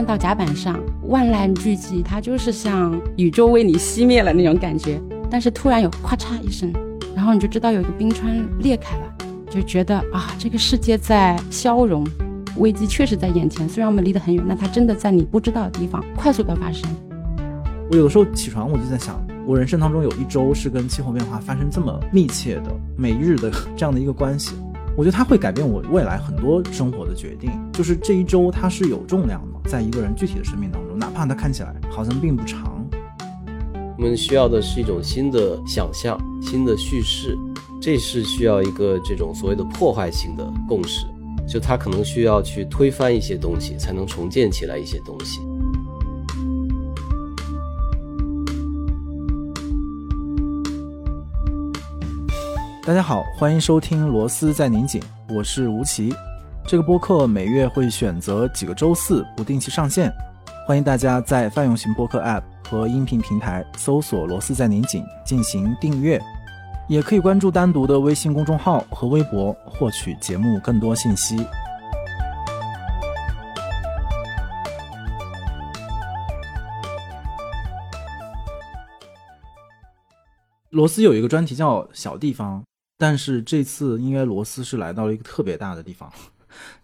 站到甲板上，万籁俱寂，它就是像宇宙为你熄灭了那种感觉。但是突然有咔嚓一声，然后你就知道有一个冰川裂开了，就觉得啊，这个世界在消融，危机确实在眼前。虽然我们离得很远，但它真的在你不知道的地方快速的发生。我有的时候起床，我就在想，我人生当中有一周是跟气候变化发生这么密切的每日的这样的一个关系。我觉得它会改变我未来很多生活的决定。就是这一周它是有重量的，在一个人具体的生命当中，哪怕它看起来好像并不长。我们需要的是一种新的想象、新的叙事，这是需要一个这种所谓的破坏性的共识，就它可能需要去推翻一些东西，才能重建起来一些东西。大家好，欢迎收听《螺丝在拧紧》，我是吴奇。这个播客每月会选择几个周四不定期上线，欢迎大家在泛用型播客 App。和音频平台搜索“罗斯在拧紧”进行订阅，也可以关注单独的微信公众号和微博获取节目更多信息。罗斯有一个专题叫“小地方”，但是这次因为罗斯是来到了一个特别大的地方，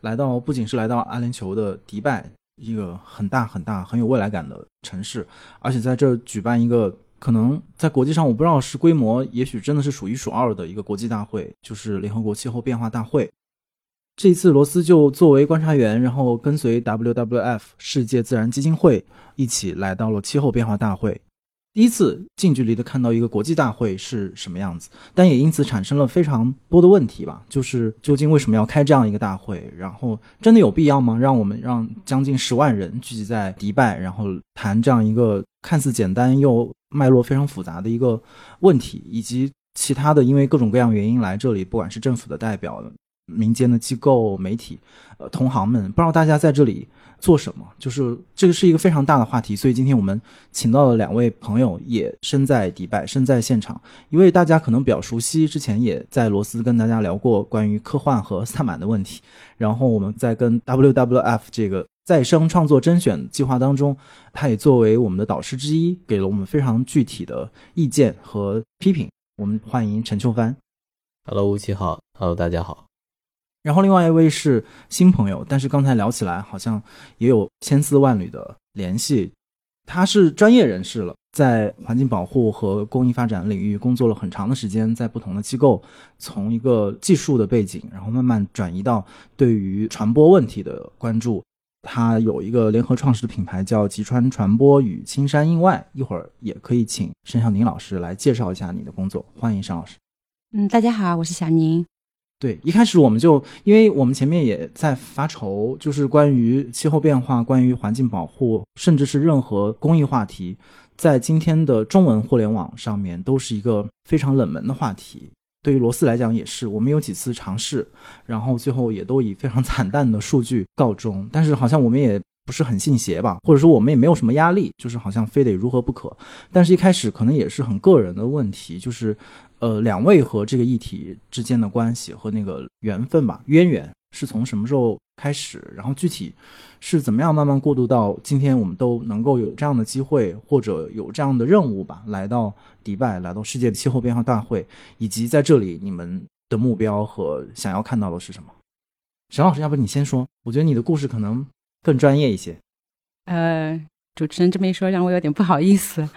来到不仅是来到阿联酋的迪拜。一个很大很大很有未来感的城市，而且在这举办一个可能在国际上我不知道是规模，也许真的是数一数二的一个国际大会，就是联合国气候变化大会。这一次罗斯就作为观察员，然后跟随 WWF 世界自然基金会一起来到了气候变化大会。第一次近距离的看到一个国际大会是什么样子，但也因此产生了非常多的问题吧。就是究竟为什么要开这样一个大会？然后真的有必要吗？让我们让将近十万人聚集在迪拜，然后谈这样一个看似简单又脉络非常复杂的一个问题，以及其他的因为各种各样原因来这里，不管是政府的代表、民间的机构、媒体、呃同行们，不知道大家在这里。做什么？就是这个是一个非常大的话题，所以今天我们请到了两位朋友，也身在迪拜，身在现场。一位大家可能比较熟悉，之前也在罗斯跟大家聊过关于科幻和萨满的问题。然后我们在跟 WWF 这个再生创作甄选计划当中，他也作为我们的导师之一，给了我们非常具体的意见和批评。我们欢迎陈秋帆。Hello，吴奇好。Hello，大家好。然后另外一位是新朋友，但是刚才聊起来好像也有千丝万缕的联系。他是专业人士了，在环境保护和公益发展领域工作了很长的时间，在不同的机构，从一个技术的背景，然后慢慢转移到对于传播问题的关注。他有一个联合创始的品牌叫吉川传播与青山印外。一会儿也可以请申小宁老师来介绍一下你的工作。欢迎申老师。嗯，大家好，我是小宁。对，一开始我们就，因为我们前面也在发愁，就是关于气候变化、关于环境保护，甚至是任何公益话题，在今天的中文互联网上面都是一个非常冷门的话题。对于罗斯来讲也是，我们有几次尝试，然后最后也都以非常 惨淡的数据告终。但是好像我们也不是很信邪吧，或者说我们也没有什么压力，就是好像非得如何不可。但是一开始可能也是很个人的问题，就是。呃，两位和这个议题之间的关系和那个缘分吧，渊源是从什么时候开始？然后具体是怎么样慢慢过渡到今天，我们都能够有这样的机会或者有这样的任务吧，来到迪拜，来到世界的气候变化大会，以及在这里你们的目标和想要看到的是什么？沈老师，要不你先说？我觉得你的故事可能更专业一些。呃，主持人这么一说，让我有点不好意思。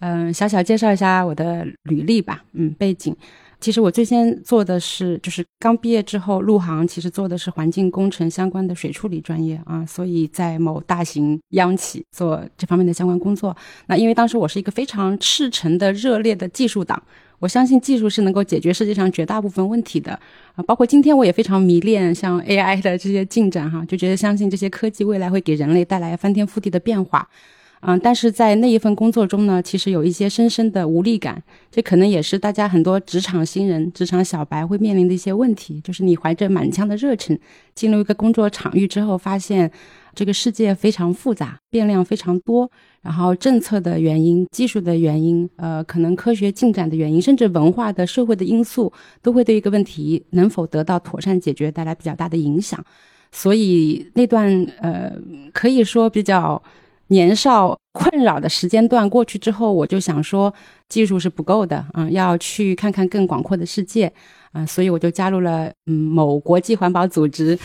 嗯，小小介绍一下我的履历吧。嗯，背景，其实我最先做的是，就是刚毕业之后入行，其实做的是环境工程相关的水处理专业啊，所以在某大型央企做这方面的相关工作。那因为当时我是一个非常赤诚的、热烈的技术党，我相信技术是能够解决世界上绝大部分问题的啊，包括今天我也非常迷恋像 AI 的这些进展哈，就觉得相信这些科技未来会给人类带来翻天覆地的变化。嗯，但是在那一份工作中呢，其实有一些深深的无力感，这可能也是大家很多职场新人、职场小白会面临的一些问题。就是你怀着满腔的热忱进入一个工作场域之后，发现这个世界非常复杂，变量非常多，然后政策的原因、技术的原因，呃，可能科学进展的原因，甚至文化的、社会的因素，都会对一个问题能否得到妥善解决带来比较大的影响。所以那段呃，可以说比较年少困扰的时间段过去之后，我就想说，技术是不够的，嗯，要去看看更广阔的世界，嗯，所以我就加入了嗯某国际环保组织。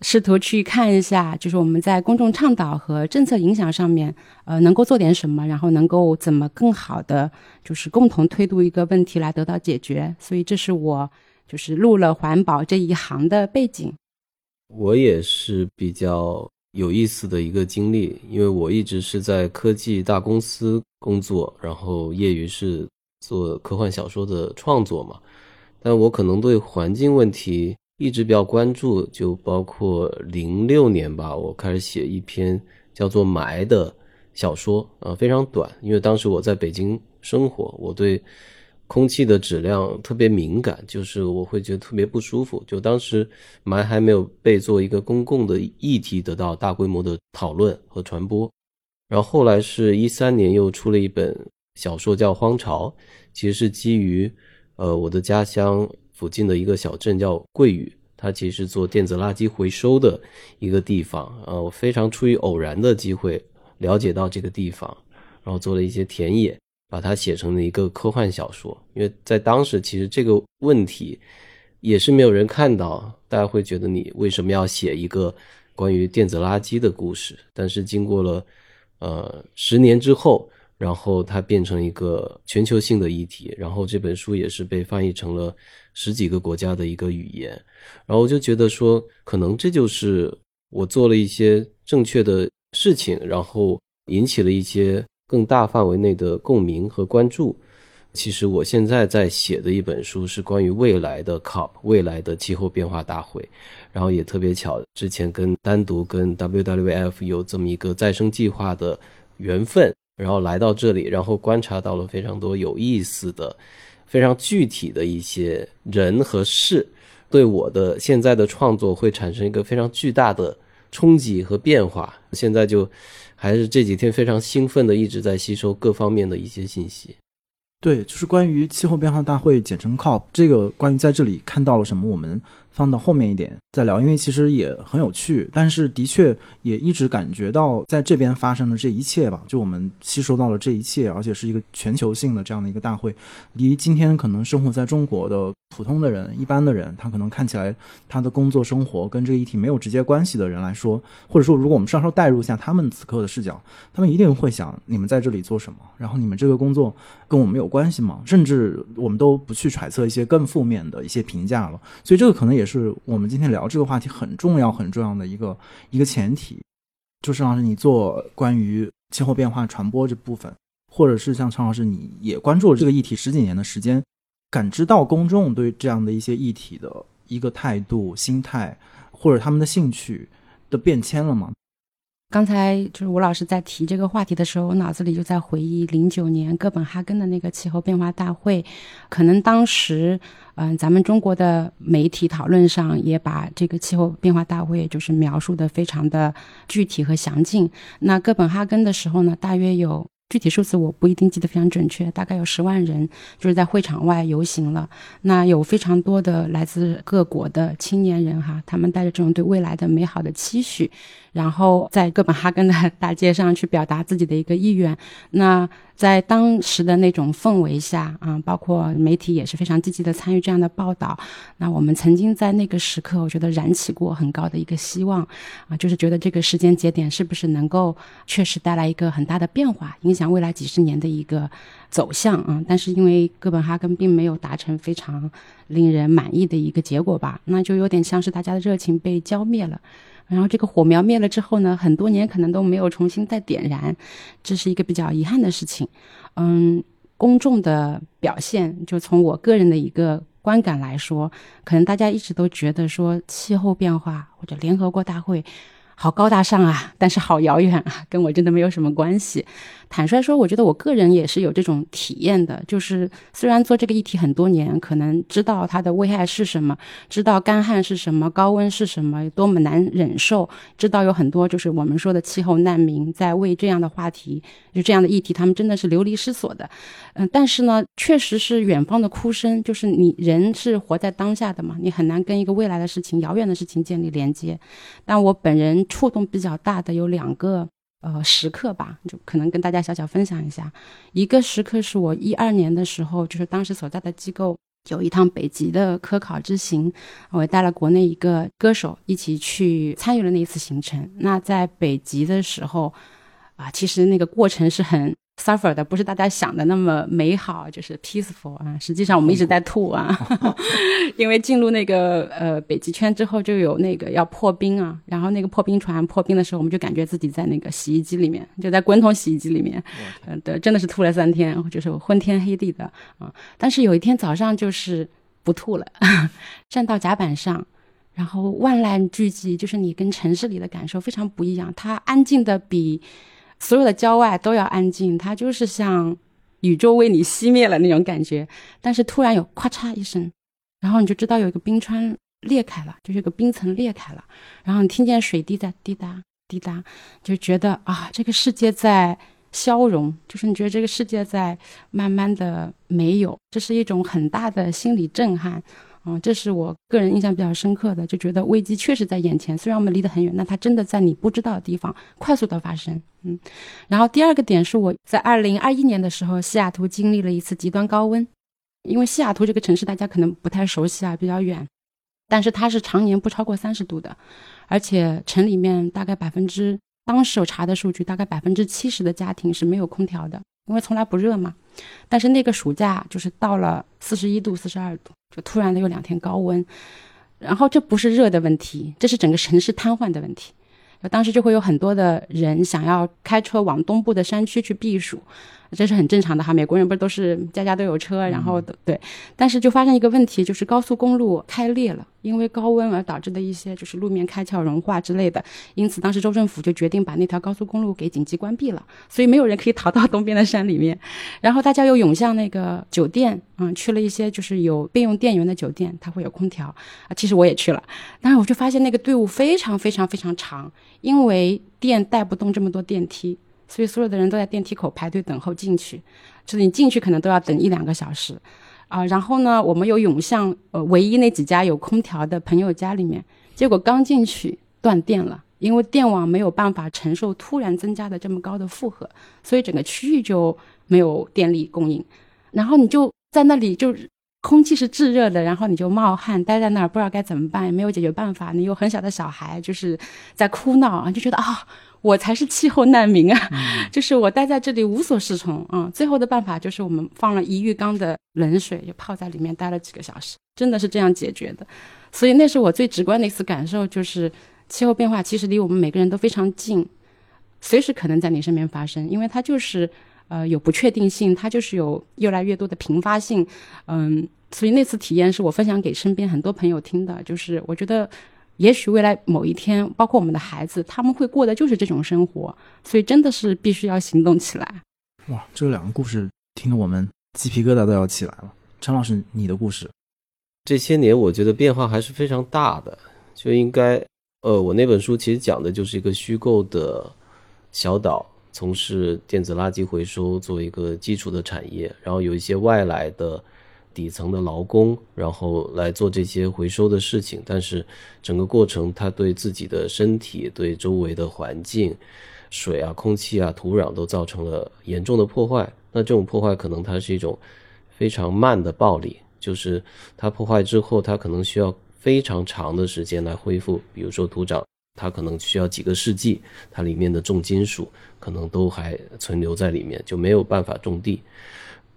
试图去看一下，就是我们在公众倡导和政策影响上面，呃，能够做点什么，然后能够怎么更好的，就是共同推动一个问题来得到解决。所以，这是我就是入了环保这一行的背景。我也是比较有意思的一个经历，因为我一直是在科技大公司工作，然后业余是做科幻小说的创作嘛，但我可能对环境问题。一直比较关注，就包括零六年吧，我开始写一篇叫做《霾》的小说，啊，非常短，因为当时我在北京生活，我对空气的质量特别敏感，就是我会觉得特别不舒服。就当时霾还没有被做一个公共的议题得到大规模的讨论和传播，然后后来是一三年又出了一本小说叫《荒潮》，其实是基于呃我的家乡。附近的一个小镇叫桂屿，它其实做电子垃圾回收的一个地方。呃，我非常出于偶然的机会了解到这个地方，然后做了一些田野，把它写成了一个科幻小说。因为在当时，其实这个问题也是没有人看到，大家会觉得你为什么要写一个关于电子垃圾的故事？但是经过了呃十年之后。然后它变成一个全球性的议题，然后这本书也是被翻译成了十几个国家的一个语言，然后我就觉得说，可能这就是我做了一些正确的事情，然后引起了一些更大范围内的共鸣和关注。其实我现在在写的一本书是关于未来的 COP，未来的气候变化大会，然后也特别巧，之前跟单独跟 WWF 有这么一个再生计划的缘分。然后来到这里，然后观察到了非常多有意思的、非常具体的一些人和事，对我的现在的创作会产生一个非常巨大的冲击和变化。现在就还是这几天非常兴奋的，一直在吸收各方面的一些信息。对，就是关于气候变化大会，简称 COP，这个关于在这里看到了什么，我们。放到后面一点再聊，因为其实也很有趣，但是的确也一直感觉到在这边发生的这一切吧，就我们吸收到了这一切，而且是一个全球性的这样的一个大会，离今天可能生活在中国的普通的人、一般的人，他可能看起来他的工作生活跟这个议题没有直接关系的人来说，或者说如果我们稍稍代入一下他们此刻的视角，他们一定会想：你们在这里做什么？然后你们这个工作跟我们有关系吗？甚至我们都不去揣测一些更负面的一些评价了。所以这个可能也。是我们今天聊这个话题很重要、很重要的一个一个前提，就是老师你做关于气候变化传播这部分，或者是像常老师你也关注了这个议题十几年的时间，感知到公众对这样的一些议题的一个态度、心态，或者他们的兴趣的变迁了吗？刚才就是吴老师在提这个话题的时候，我脑子里就在回忆零九年哥本哈根的那个气候变化大会，可能当时，嗯，咱们中国的媒体讨论上也把这个气候变化大会就是描述的非常的具体和详尽。那哥本哈根的时候呢，大约有。具体数字我不一定记得非常准确，大概有十万人就是在会场外游行了。那有非常多的来自各国的青年人哈，他们带着这种对未来的美好的期许，然后在哥本哈根的大街上去表达自己的一个意愿。那在当时的那种氛围下啊，包括媒体也是非常积极的参与这样的报道。那我们曾经在那个时刻，我觉得燃起过很高的一个希望啊，就是觉得这个时间节点是不是能够确实带来一个很大的变化，影响未来几十年的一个走向啊。但是因为哥本哈根并没有达成非常令人满意的一个结果吧，那就有点像是大家的热情被浇灭了。然后这个火苗灭了之后呢，很多年可能都没有重新再点燃，这是一个比较遗憾的事情。嗯，公众的表现，就从我个人的一个观感来说，可能大家一直都觉得说气候变化或者联合国大会，好高大上啊，但是好遥远啊，跟我真的没有什么关系。坦率说，我觉得我个人也是有这种体验的，就是虽然做这个议题很多年，可能知道它的危害是什么，知道干旱是什么，高温是什么，多么难忍受，知道有很多就是我们说的气候难民在为这样的话题，就这样的议题，他们真的是流离失所的。嗯，但是呢，确实是远方的哭声，就是你人是活在当下的嘛，你很难跟一个未来的事情、遥远的事情建立连接。但我本人触动比较大的有两个。呃，时刻吧，就可能跟大家小小分享一下。一个时刻是我一二年的时候，就是当时所在的机构有一趟北极的科考之行，我带了国内一个歌手一起去参与了那一次行程。那在北极的时候，啊，其实那个过程是很。Suffer 的不是大家想的那么美好，就是 peaceful 啊。实际上我们一直在吐啊，因为进入那个呃北极圈之后，就有那个要破冰啊。然后那个破冰船破冰的时候，我们就感觉自己在那个洗衣机里面，就在滚筒洗衣机里面。嗯，对，真的是吐了三天，就是昏天黑地的啊。但是有一天早上就是不吐了，站到甲板上，然后万籁俱寂，就是你跟城市里的感受非常不一样，它安静的比。所有的郊外都要安静，它就是像宇宙为你熄灭了那种感觉。但是突然有咔嚓一声，然后你就知道有一个冰川裂开了，就是一个冰层裂开了。然后你听见水滴在滴答滴答，就觉得啊，这个世界在消融，就是你觉得这个世界在慢慢的没有，这是一种很大的心理震撼。嗯，这是我个人印象比较深刻的，就觉得危机确实在眼前，虽然我们离得很远，那它真的在你不知道的地方快速的发生。嗯，然后第二个点是我在二零二一年的时候，西雅图经历了一次极端高温，因为西雅图这个城市大家可能不太熟悉啊，比较远，但是它是常年不超过三十度的，而且城里面大概百分之，当时我查的数据，大概百分之七十的家庭是没有空调的。因为从来不热嘛，但是那个暑假就是到了四十一度、四十二度，就突然的有两天高温，然后这不是热的问题，这是整个城市瘫痪的问题。当时就会有很多的人想要开车往东部的山区去避暑。这是很正常的哈，美国人不是都是家家都有车，然后对，但是就发生一个问题，就是高速公路开裂了，因为高温而导致的一些就是路面开窍融化之类的，因此当时州政府就决定把那条高速公路给紧急关闭了，所以没有人可以逃到 东边的山里面，然后大家又涌向那个酒店，嗯，去了一些就是有备用电源的酒店，它会有空调啊，其实我也去了，但是我就发现那个队伍非常非常非常长，因为电带不动这么多电梯。所以所有的人都在电梯口排队等候进去，就是你进去可能都要等一两个小时，啊，然后呢，我们又涌向呃唯一那几家有空调的朋友家里面，结果刚进去断电了，因为电网没有办法承受突然增加的这么高的负荷，所以整个区域就没有电力供应，然后你就在那里就空气是炙热的，然后你就冒汗，待在那儿不知道该怎么办，也没有解决办法，你有很小的小孩就是在哭闹，就觉得啊。我才是气候难民啊！就是我待在这里无所适从啊。最后的办法就是我们放了一浴缸的冷水，就泡在里面待了几个小时，真的是这样解决的。所以那是我最直观的一次感受，就是气候变化其实离我们每个人都非常近，随时可能在你身边发生，因为它就是呃有不确定性，它就是有越来越多的频发性。嗯，所以那次体验是我分享给身边很多朋友听的，就是我觉得。也许未来某一天，包括我们的孩子，他们会过的就是这种生活，所以真的是必须要行动起来。哇，这两个故事听得我们鸡皮疙瘩都要起来了。陈老师，你的故事，这些年我觉得变化还是非常大的，就应该，呃，我那本书其实讲的就是一个虚构的小岛，从事电子垃圾回收作为一个基础的产业，然后有一些外来的。底层的劳工，然后来做这些回收的事情，但是整个过程，他对自己的身体、对周围的环境、水啊、空气啊、土壤都造成了严重的破坏。那这种破坏可能它是一种非常慢的暴力，就是它破坏之后，它可能需要非常长的时间来恢复。比如说土壤，它可能需要几个世纪，它里面的重金属可能都还存留在里面，就没有办法种地。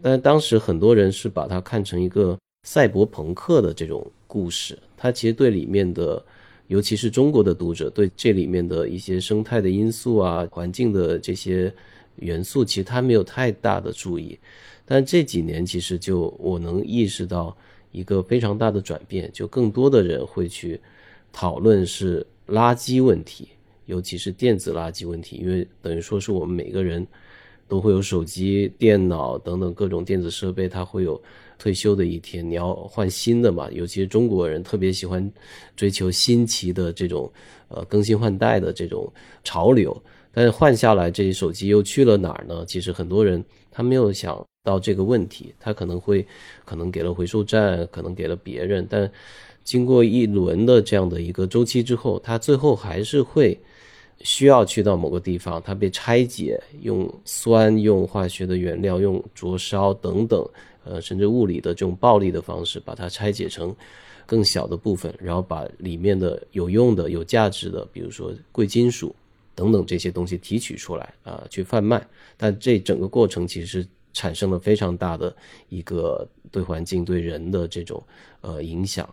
但当时很多人是把它看成一个赛博朋克的这种故事，它其实对里面的，尤其是中国的读者，对这里面的一些生态的因素啊、环境的这些元素，其实他没有太大的注意。但这几年，其实就我能意识到一个非常大的转变，就更多的人会去讨论是垃圾问题，尤其是电子垃圾问题，因为等于说是我们每个人都会有手机、电脑等等各种电子设备，它会有退休的一天，你要换新的嘛。尤其是中国人特别喜欢追求新奇的这种呃更新换代的这种潮流，但是换下来这些手机又去了哪儿呢？其实很多人他没有想到这个问题，他可能会可能给了回收站，可能给了别人，但经过一轮的这样的一个周期之后，他最后还是会需要去到某个地方，它被拆解，用酸、用化学的原料、用灼烧等等，呃，甚至物理的这种暴力的方式，把它拆解成更小的部分，然后把里面的有用的、有价值的，比如说贵金属等等这些东西提取出来啊，去贩卖。但这整个过程其实产生了非常大的一个对环境、对人的这种呃影响。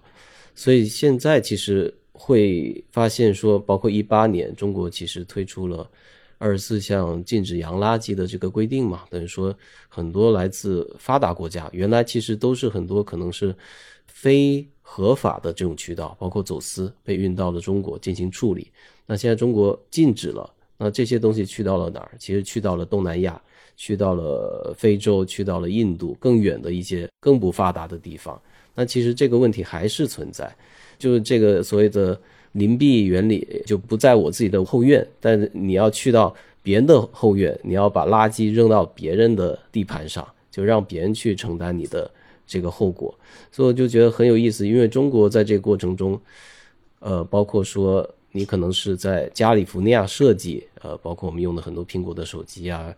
所以现在其实会发现说，包括一八年，中国其实推出了二十四项禁止洋垃圾的这个规定嘛，等于说很多来自发达国家，原来其实都是很多可能是非合法的这种渠道，包括走私被运到了中国进行处理。那现在中国禁止了，那这些东西去到了哪儿？其实去到了东南亚，去到了非洲，去到了印度更远的一些更不发达的地方。那其实这个问题还是存在，就是这个所谓的邻避原理就不在我自己的后院，但你要去到别人的后院，你要把垃圾扔到别人的地盘上，就让别人去承担你的这个后果。所以我就觉得很有意思，因为中国在这个过程中，呃，包括说你可能是在加利福尼亚设计，呃，包括我们用的很多苹果的手机啊，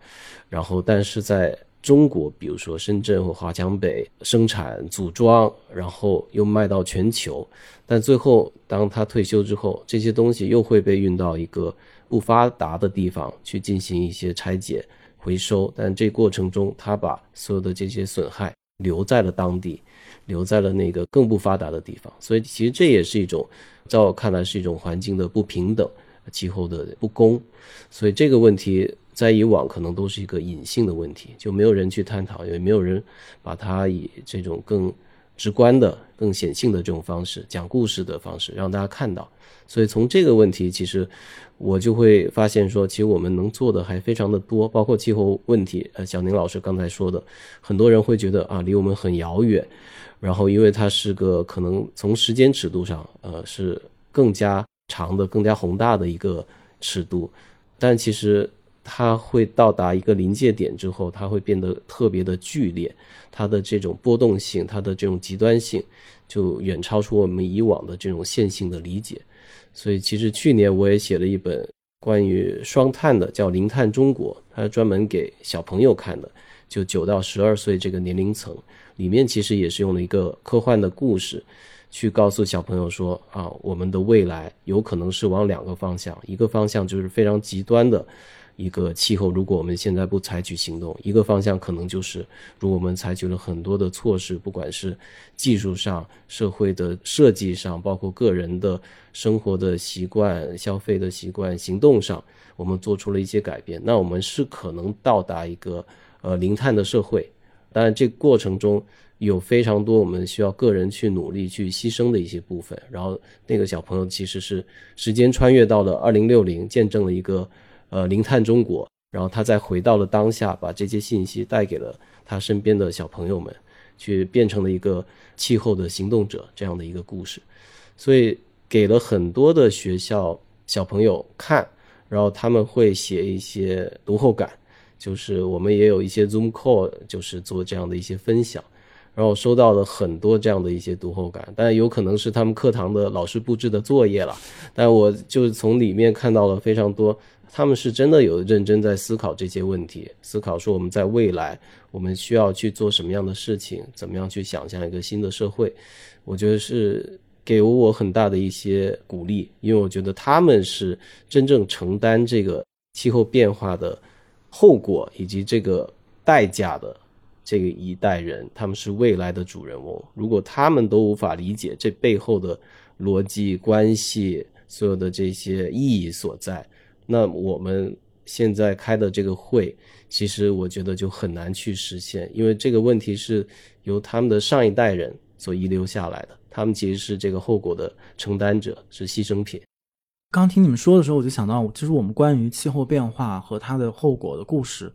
然后但是在中国，比如说深圳或华强北生产组装，然后又卖到全球，但最后当他退休之后，这些东西又会被运到一个不发达的地方去进行一些拆解回收，但这过程中他把所有的这些损害留在了当地，留在了那个更不发达的地方，所以其实这也是一种，在我看来是一种环境的不平等，气候的不公，所以这个问题。在以往可能都是一个隐性的问题，就没有人去探讨，也没有人把它以这种更直观的、更显性的这种方式讲故事的方式让大家看到。所以从这个问题，其实我就会发现说，其实我们能做的还非常的多，包括气候问题。呃，小宁老师刚才说的，很多人会觉得啊，离我们很遥远，然后因为它是个可能从时间尺度上，呃，是更加长的、更加宏大的一个尺度，但其实。它会到达一个临界点之后，它会变得特别的剧烈，它的这种波动性，它的这种极端性，就远超出我们以往的这种线性的理解。所以，其实去年我也写了一本关于双碳的，叫《零碳中国》，它是专门给小朋友看的，就九到十二岁这个年龄层。里面其实也是用了一个科幻的故事，去告诉小朋友说啊，我们的未来有可能是往两个方向，一个方向就是非常极端的。一个气候，如果我们现在不采取行动，一个方向可能就是，如果我们采取了很多的措施，不管是技术上、社会的设计上，包括个人的生活的习惯、消费的习惯、行动上，我们做出了一些改变，那我们是可能到达一个呃零碳的社会。当然，这过程中有非常多我们需要个人去努力去牺牲的一些部分。然后，那个小朋友其实是时间穿越到了二零六零，见证了一个。呃，零碳中国，然后他再回到了当下，把这些信息带给了他身边的小朋友们，去变成了一个气候的行动者这样的一个故事，所以给了很多的学校小朋友看，然后他们会写一些读后感，就是我们也有一些 Zoom call，就是做这样的一些分享，然后收到了很多这样的一些读后感，但有可能是他们课堂的老师布置的作业了，但我就从里面看到了非常多。他们是真的有认真在思考这些问题，思考说我们在未来我们需要去做什么样的事情，怎么样去想象一个新的社会。我觉得是给了我很大的一些鼓励，因为我觉得他们是真正承担这个气候变化的后果以及这个代价的这个一代人，他们是未来的主人翁。如果他们都无法理解这背后的逻辑关系，所有的这些意义所在。那我们现在开的这个会，其实我觉得就很难去实现，因为这个问题是由他们的上一代人所遗留下来的，他们其实是这个后果的承担者，是牺牲品。刚听你们说的时候，我就想到，其实我们关于气候变化和它的后果的故事。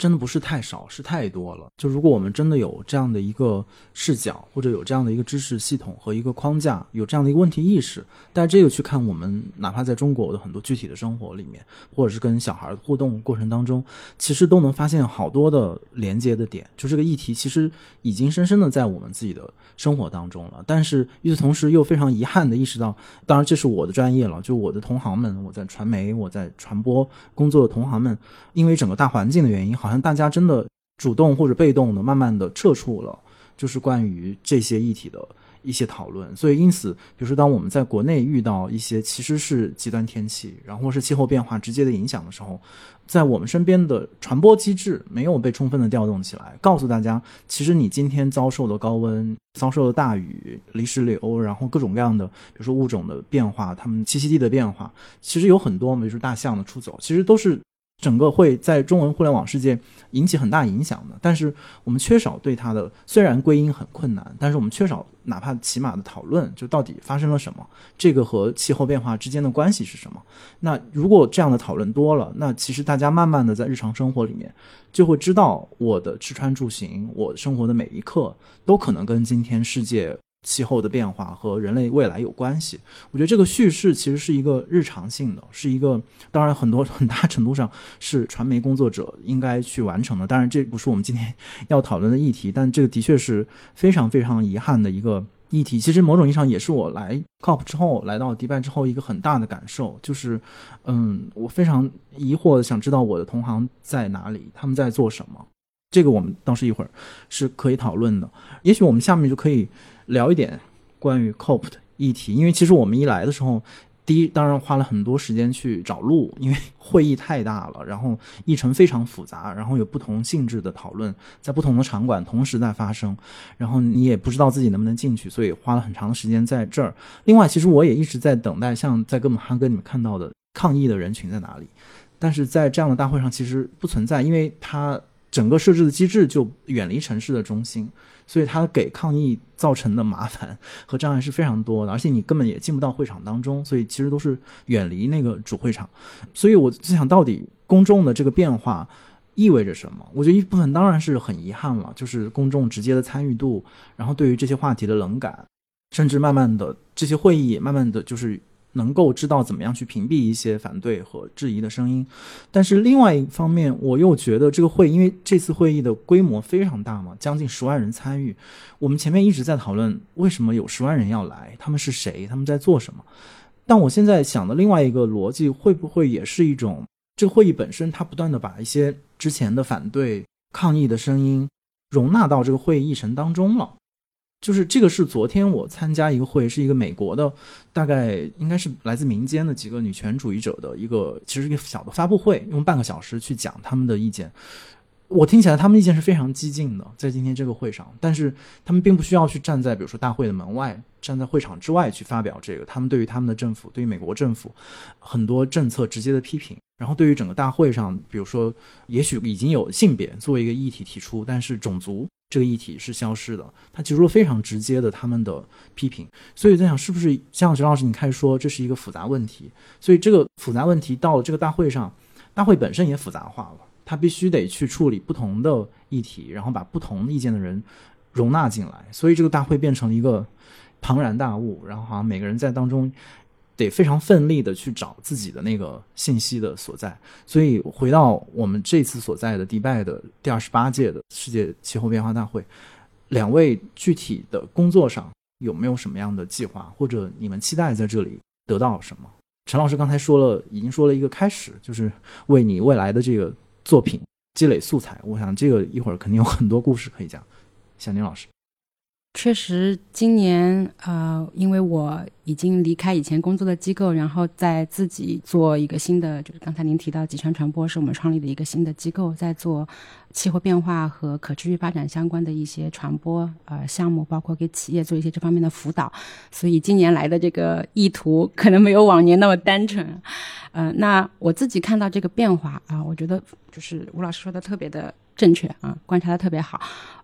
真的不是太少，是太多了。就如果我们真的有这样的一个视角，或者有这样的一个知识系统和一个框架，有这样的一个问题意识，带这个去看我们，哪怕在中国的很多具体的生活里面，或者是跟小孩互动过程当中，其实都能发现好多的连接的点。就这个议题，其实已经深深的在我们自己的生活当中了。但是与此同时，又非常遗憾的意识到，当然这是我的专业了，就我的同行们，我在传媒、我在传播工作的同行们，因为整个大环境的原因，好。像大家真的主动或者被动的，慢慢的撤出了，就是关于这些议题的一些讨论。所以，因此，比如说，当我们在国内遇到一些其实是极端天气，然后是气候变化直接的影响的时候，在我们身边的传播机制没有被充分的调动起来，告诉大家，其实你今天遭受的高温、遭受的大雨、泥石流，然后各种各样的，比如说物种的变化，它们栖息地的变化，其实有很多，比如说大象的出走，其实都是。整个会在中文互联网世界引起很大影响的，但是我们缺少对它的虽然归因很困难，但是我们缺少哪怕起码的讨论，就到底发生了什么，这个和气候变化之间的关系是什么？那如果这样的讨论多了，那其实大家慢慢的在日常生活里面就会知道，我的吃穿住行，我生活的每一刻都可能跟今天世界。气候的变化和人类未来有关系，我觉得这个叙事其实是一个日常性的，是一个当然很多很大程度上是传媒工作者应该去完成的。当然，这不是我们今天 要讨论的议题，但这个的确是非常非常遗憾的一个议题。其实某种意义上也是我来 COP 之后来到迪拜之后一个很大的感受，就是嗯，我非常疑惑想知道我的同行在哪里，他们在做什么。这个我们当时一会儿是可以讨论的，也许我们下面就可以。聊一点关于 COP 的议题，因为其实我们一来的时候，第一当然花了很多时间去找路，因为会议太大了，然后议程非常复杂，然后有不同性质的讨论，在不同的场馆同时在发生，然后你也不知道自己能不能进去，所以花了很长的时间在这儿。另外，其实我也一直在等待，像在哥本哈根你们看到的抗议的人群在哪里，但是在这样的大会上其实不存在，因为它整个设置的机制就远离城市的中心。所以它给抗议造成的麻烦 和障碍是非常多的，而且你根本也进不到会场当中，所以其实都是远离那个主会场。所以我就想到底公众的这个变化意味着什么？我觉得一部分当然是很遗憾了，就是公众直接的参与度，然后对于这些话题的冷感，甚至慢慢的这些会议慢慢的就是。能够知道怎么样去屏蔽一些反对和质疑的声音，但是另外一方面，我又觉得这个会，因为这次会议的规模非常大嘛，将近十万人参与。我们前面一直在讨论为什么有十万人要来，他们是谁，他们在做什么。但我现在想的另外一个逻辑，会不会也是一种，这个会议本身它不断的把一些之前的反对抗议的声音容纳到这个会议议程当中了。就是这个是昨天我参加一个会，是一个美国的，大概应该是来自民间的几个女权主义者的一个，其实一个小的发布会，用半个小时去讲他们的意见。我听起来他们意见是非常激进的，在今天这个会上，但是他们并不需要去站在比如说大会的门外，站在会场之外去发表这个。他们对于他们的政府，对于美国政府很多政策直接的批评，然后对于整个大会上，比如说也许已经有性别作为一个议题提出，但是种族。这个议题是消失的，他提出了非常直接的他们的批评，所以在想是不是像徐老师你开始说这是一个复杂问题，所以这个复杂问题到了这个大会上，大会本身也复杂化了，他必须得去处理不同的议题，然后把不同意见的人容纳进来，所以这个大会变成了一个庞然大物，然后好像每个人在当中。得非常奋力的去找自己的那个信息的所在，所以回到我们这次所在的迪拜的第二十八届的世界气候变化大会，两位具体的工作上有没有什么样的计划，或者你们期待在这里得到什么？陈老师刚才说了，已经说了一个开始，就是为你未来的这个作品积累素材。我想这个一会儿肯定有很多故事可以讲。小宁老师。确实，今年呃，因为我已经离开以前工作的机构，然后在自己做一个新的，就是刚才您提到集权传播是我们创立的一个新的机构，在做气候变化和可持续发展相关的一些传播呃项目，包括给企业做一些这方面的辅导。所以今年来的这个意图可能没有往年那么单纯。嗯，那我自己看到这个变化啊，我觉得就是吴老师说的特别的。正确啊，观察的特别好。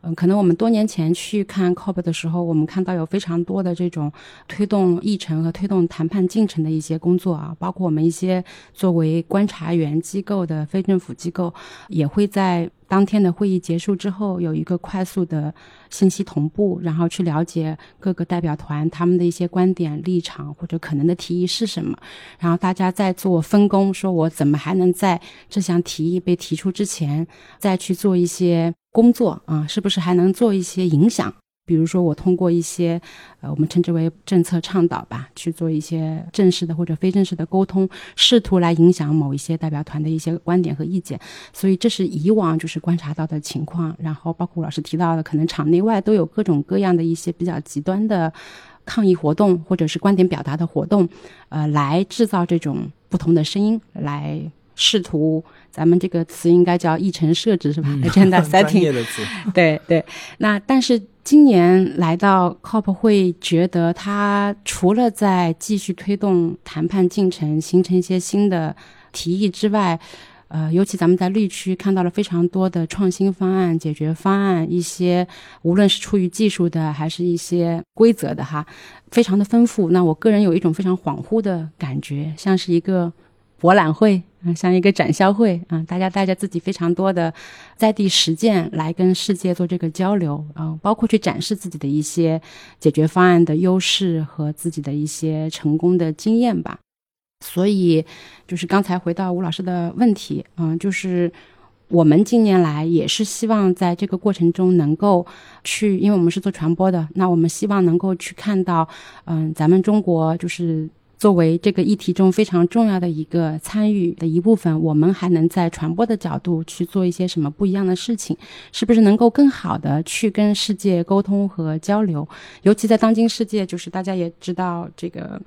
嗯，可能我们多年前去看 COP 的时候，我们看到有非常多的这种推动议程和推动谈判进程的一些工作啊，包括我们一些作为观察员机构的非政府机构，也会在当天的会议结束之后有一个快速的信息同步，然后去了解各个代表团他们的一些观点、立场或者可能的提议是什么，然后大家再做分工，说我怎么还能在这项提议被提出之前再去做一些。工作啊，是不是还能做一些影响？比如说，我通过一些呃，我们称之为政策倡导吧，去做一些正式的或者非正式的沟通，试图来影响某一些代表团的一些观点和意见。所以，这是以往就是观察到的情况。然后，包括老师提到的，可能场内外都有各种各样的一些比较极端的抗议活动，或者是观点表达的活动，呃，来制造这种不同的声音，来试图。咱们这个词应该叫议程设置是吧？Agenda setting。对对。那但是今年来到 COP 会，觉得它除了在继续推动谈判进程，形成一些新的提议之外，呃，尤其咱们在绿区看到了非常多的创新方案、解决方案，一些无论是出于技术的，还是一些规则的哈，非常的丰富。那我个人有一种非常恍惚的感觉，像是一个博览会啊。像一个展销会啊，大家带着自己非常多的在地实践来跟世界做这个交流啊，包括去展示自己的一些解决方案的优势和自己的一些成功的经验吧。所以，就是刚才回到吴老师的问题，嗯，就是我们近年来也是希望在这个过程中能够去，因为我们是做传播的，那我们希望能够去看到，嗯，咱们中国就是。作为这个议题中非常重要的一个参与的一部分，我们还能在传播的角度去做一些什么不一样的事情？是不是能够更好的去跟世界沟通和交流？尤其在当今世界，就是大家也知道这个，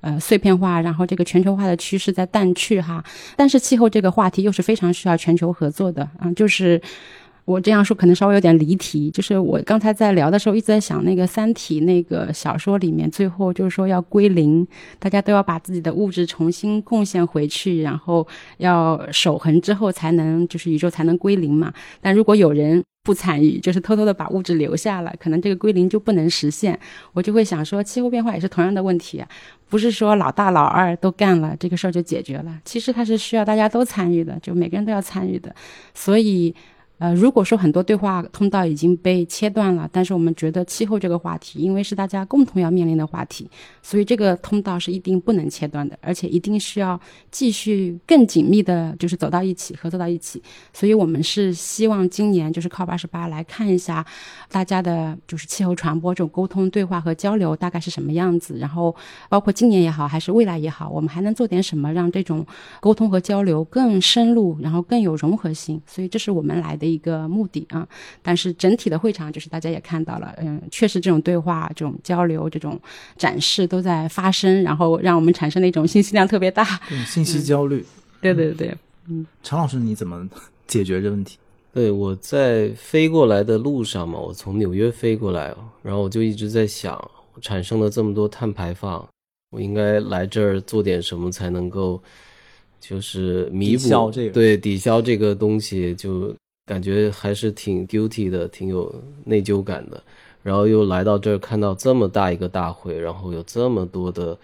呃，碎片化，然后这个全球化的趋势在淡去哈。但是气候这个话题又是非常需要全球合作的啊，就是。我这样说可能稍微有点离题，就是我刚才在聊的时候一直在想那个《三体》那个小说里面，最后就是说要归零，大家都要把自己的物质重新贡献回去，然后要守恒之后才能就是宇宙才能归零嘛。但如果有人不参与，就是偷偷的把物质留下了，可能这个归零就不能实现。我就会想说，气候变化也是同样的问题，不是说老大老二都干了这个事儿就解决了，其实它是需要大家都参与的，就每个人都要参与的，所以。呃，如果说很多对话通道已经被切断了，但是我们觉得气候这个话题，因为是大家共同要面临的话题，所以这个通道是一定不能切断的，而且一定需要继续更紧密的，就是走到一起，合作到一起。所以我们是希望今年就是靠八十八来看一下，大家的就是气候传播这种沟通、对话和交流大概是什么样子，然后包括今年也好，还是未来也好，我们还能做点什么，让这种沟通和交流更深入，然后更有融合性。所以这是我们来的。一个目的啊，但是整体的会场就是大家也看到了，嗯，确实这种对话、这种交流、这种展示都在发生，然后让我们产生了一种信息量特别大，信息焦虑。对对对，嗯，常老师你怎么解决这问题？对，我在飞过来的路上嘛，我从纽约飞过来，然后我就一直在想，产生了这么多碳排放，我应该来这儿做点什么才能够，就是弥补这个，对，抵消这个东西就。感觉还是挺 guilty 的，挺有内疚感的。然后又来到这儿，看到这么大一个大会，然后有这么多的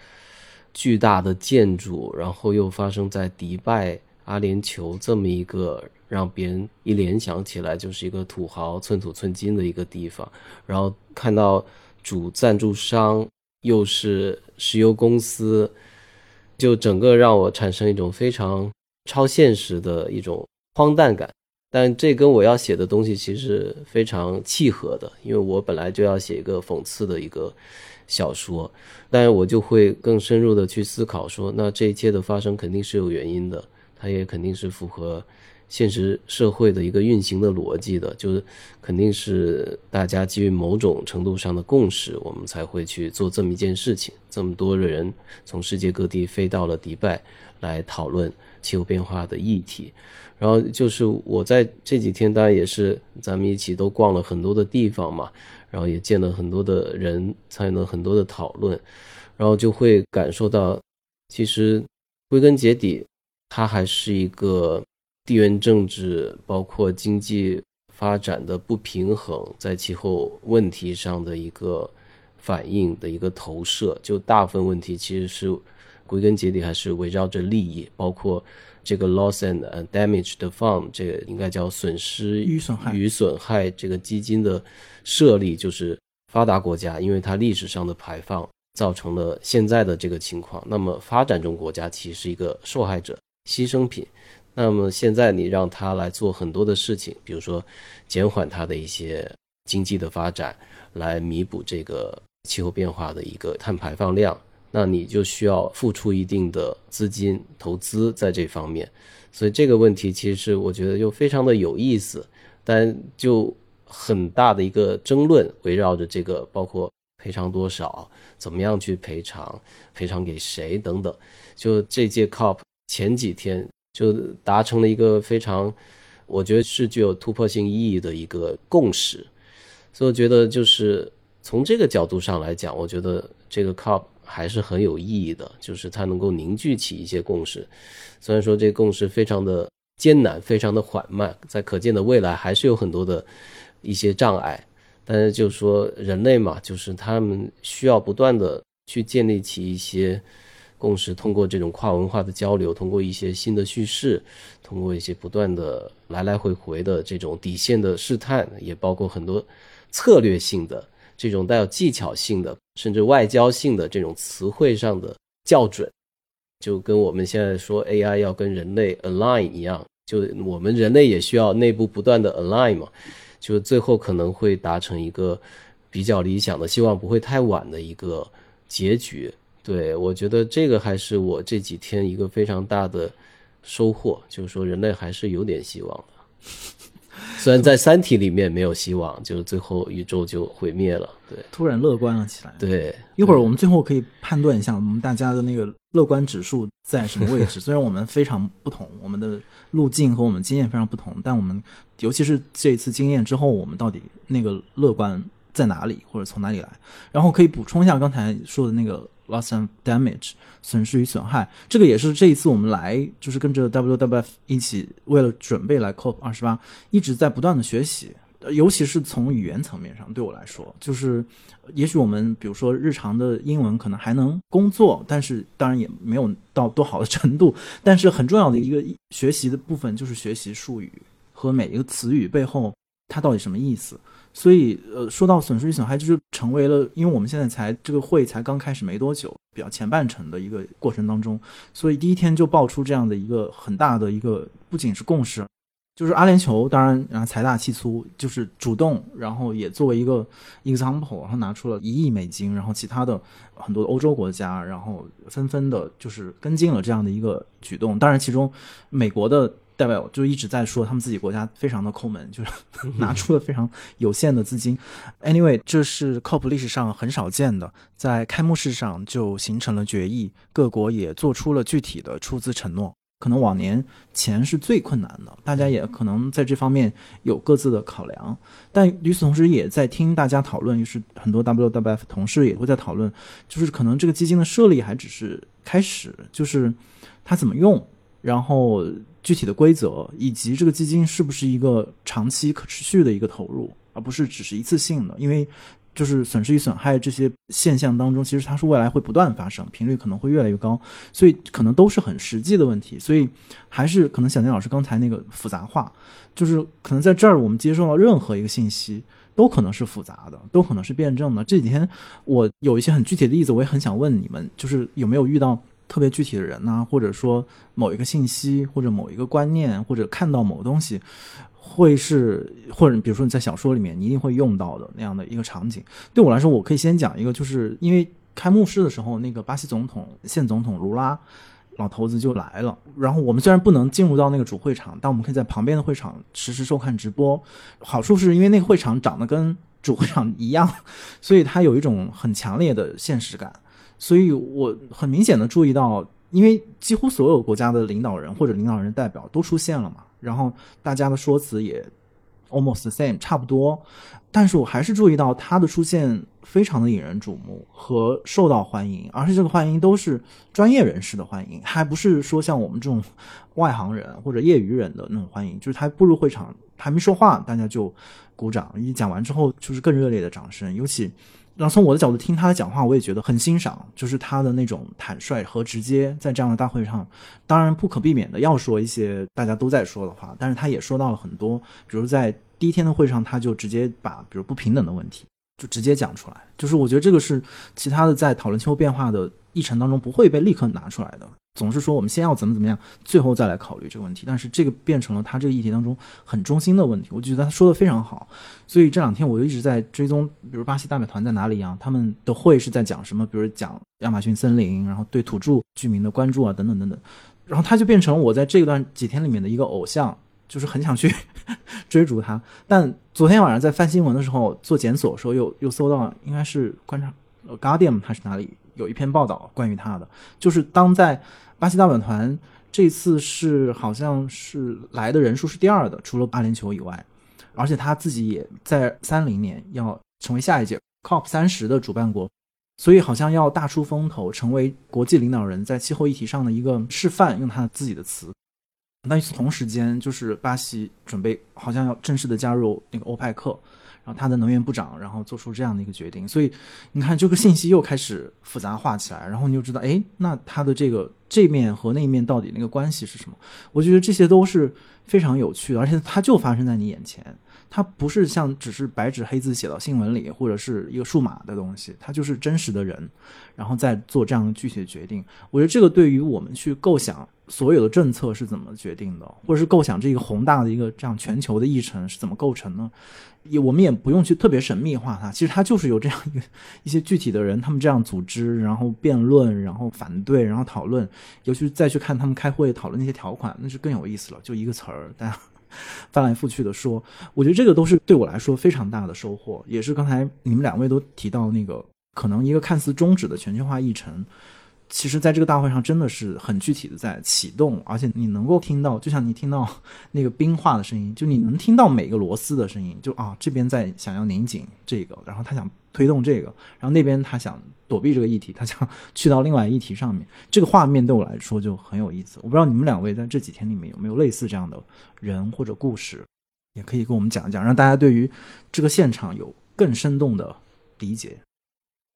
巨大的建筑，然后又发生在迪拜阿联酋这么一个让别人一联想起来就是一个土豪寸土寸金的一个地方。然后看到主赞助商又是石油公司，就整个让我产生一种非常超现实的一种荒诞感。但这跟我要写的东西其实非常契合的，因为我本来就要写一个讽刺的一个小说，但我就会更深入的去思考说，那这一切的发生肯定是有原因的，它也肯定是符合现实社会的一个运行的逻辑的，就是肯定是大家基于某种程度上的共识，我们才会去做这么一件事情，这么多的人从世界各地飞到了迪拜来讨论气候变化的议题。然后就是我在这几天，当然也是咱们一起都逛了很多的地方嘛，然后也见了很多的人，参与了很多的讨论，然后就会感受到，其实归根结底，它还是一个地缘政治包括经济发展的不平衡，在气候问题上的一个反应的一个投射，就大部分问题其实是归根结底还是围绕着利益，包括这个 loss and damage 的 fund，这个应该叫损失与损害与损害这个基金的设立，就是发达国家因为它历史上的排放造成了现在的这个情况，那么发展中国家其实是一个受害者、牺牲品。那么现在你让他来做很多的事情，比如说减缓他的一些经济的发展，来弥补这个气候变化的一个碳排放量，那你就需要付出一定的资金投资在这方面。所以这个问题其实我觉得又非常的有意思，但就很大的一个争论围绕着这个，包括赔偿多少，怎么样去赔偿，赔偿给谁等等。就这届 COP 前几天。就达成了一个非常，我觉得是具有突破性意义的一个共识，所以我觉得就是从这个角度上来讲，我觉得这个 COP 还是很有意义的，就是它能够凝聚起一些共识。虽然说这共识非常的艰难，非常的缓慢，在可见的未来还是有很多的一些障碍，但是就是说人类嘛，就是他们需要不断的去建立起一些。共识通过这种跨文化的交流，通过一些新的叙事，通过一些不断的来来回回的这种底线的试探，也包括很多策略性的这种带有技巧性的，甚至外交性的这种词汇上的校准，就跟我们现在说 AI 要跟人类 align 一样，就我们人类也需要内部不断的 align 嘛，就最后可能会达成一个比较理想的，希望不会太晚的一个结局。对，我觉得这个还是我这几天一个非常大的收获，就是说人类还是有点希望的。虽然在《三体》里面没有希望，就是最后宇宙就毁灭了。对，突然乐观了起来。对，一会儿我们最后可以判断一下我们大家的那个乐观指数在什么位置。虽然我们非常不同，我们的路径和我们经验非常不同，但我们尤其是这一次经验之后，我们到底那个乐观在哪里，或者从哪里来？然后可以补充一下刚才说的那个。Loss and damage，损失与损害，这个也是这一次我们来就是跟着 WWF 一起为了准备来 COP 二十八，一直在不断的学习，尤其是从语言层面上，对我来说，就是也许我们比如说日常的英文可能还能工作，但是当然也没有到多好的程度，但是很重要的一个学习的部分就是学习术语和每一个词语背后它到底什么意思。所以，呃，说到损失与损害，就是成为了，因为我们现在才这个会才刚开始没多久，比较前半程的一个过程当中，所以第一天就爆出这样的一个很大的一个，不仅是共识，就是阿联酋，当然，然后财大气粗，就是主动，然后也作为一个 example，然后拿出了一亿美金，然后其他的很多欧洲国家，然后纷纷的，就是跟进了这样的一个举动，当然，其中美国的。代表就一直在说他们自己国家非常的抠门，就是 拿出了非常有限的资金。Anyway，这是 COP 历史上很少见的，在开幕式上就形成了决议，各国也做出了具体的出资承诺。可能往年钱是最困难的，大家也可能在这方面有各自的考量。但与此同时，也在听大家讨论，就是很多 WWF 同事也会在讨论，就是可能这个基金的设立还只是开始，就是它怎么用。然后具体的规则以及这个基金是不是一个长期可持续的一个投入，而不是只是一次性的？因为就是损失与损害这些现象当中，其实它是未来会不断发生，频率可能会越来越高，所以可能都是很实际的问题。所以还是可能小年老师刚才那个复杂化，就是可能在这儿我们接受到任何一个信息都可能是复杂的，都可能是辩证的。这几天我有一些很具体的例子，我也很想问你们，就是有没有遇到？特别具体的人呢，或者说某一个信息，或者某一个观念，或者看到某个东西，会是或者比如说你在小说里面你一定会用到的那样的一个场景。对我来说，我可以先讲一个，就是因为开幕式的时候，那个巴西总统现总统卢拉老头子就来了。然后我们虽然不能进入到那个主会场，但我们可以在旁边的会场实时收看直播。好处是因为那个会场长得跟主会场一样，所以它有一种很强烈的现实感。所以我很明显的注意到，因为几乎所有国家的领导人或者领导人代表都出现了嘛，然后大家的说辞也 almost the same，差不多。但是我还是注意到他的出现非常的引人瞩目和受到欢迎，而且这个欢迎都是专业人士的欢迎，还不是说像我们这种外行人或者业余人的那种欢迎。就是他步入会场还没说话，大家就鼓掌；一讲完之后，就是更热烈的掌声。尤其，然后从我的角度听他的讲话，我也觉得很欣赏，就是他的那种坦率和直接，在这样的大会上，当然不可避免的要说一些大家都在说的话，但是他也说到了很多，比如在。第一天的会上，他就直接把比如不平等的问题就直接讲出来，就是我觉得这个是其他的在讨论气候变化的议程当中不会被立刻拿出来的，总是说我们先要怎么怎么样，最后再来考虑这个问题。但是这个变成了他这个议题当中很中心的问题，我觉得他说的非常好。所以这两天我就一直在追踪，比如巴西代表团在哪里啊？他们的会是在讲什么？比如讲亚马逊森林，然后对土著居民的关注啊，等等等等。然后他就变成了我在这段几天里面的一个偶像。就是很想去 追逐他，但昨天晚上在翻新闻的时候做检索的时候，又又搜到应该是观察呃 Guardian 还是哪里有一篇报道关于他的，就是当在巴西大本团这次是好像是来的人数是第二的，除了阿联酋以外，而且他自己也在三零年要成为下一届 COP 三十的主办国，所以好像要大出风头，成为国际领导人在气候议题上的一个示范，用他自己的词。那与此同时间，就是巴西准备好像要正式的加入那个欧派克，他的能源部长然后做出这样的一个决定，所以你看这个信息又开始复杂化起来，然后你就知道，哎，那他的这个这面和那面到底那个关系是什么？我觉得这些都是非常有趣的，而且它就发生在你眼前。它不是像只是白纸黑字写到新闻里，或者是一个数码的东西，它就是真实的人，然后再做这样具体的决定。我觉得这个对于我们去构想所有的政策是怎么决定的，或者是构想这个宏大的一个这样全球的议程是怎么构成呢？也我们也不用去特别神秘化它，其实它就是有这样一个一些具体的人，他们这样组织，然后辩论，然后反对，然后讨论，尤其再去看他们开会讨论那些条款，那就更有意思了。就一个词儿，大家。翻来覆去的说，我觉得这个都是对我来说非常大的收获，也是刚才你们两位都提到那个，可能一个看似终止的全球化议程。其实，在这个大会上，真的是很具体的在启动，而且你能够听到，就像你听到 那个冰化的声音，就你能听到每个螺丝的声音，就啊，这边在想要拧紧这个，然后他想推动这个，然后那边他想躲避这个议题，他想 去到另外议题上面，这个画面对我来说就很有意思。我不知道你们两位在这几天里面有没有类似这样的人或者故事，也可以跟我们讲一讲，让大家对于这个现场有更生动的理解，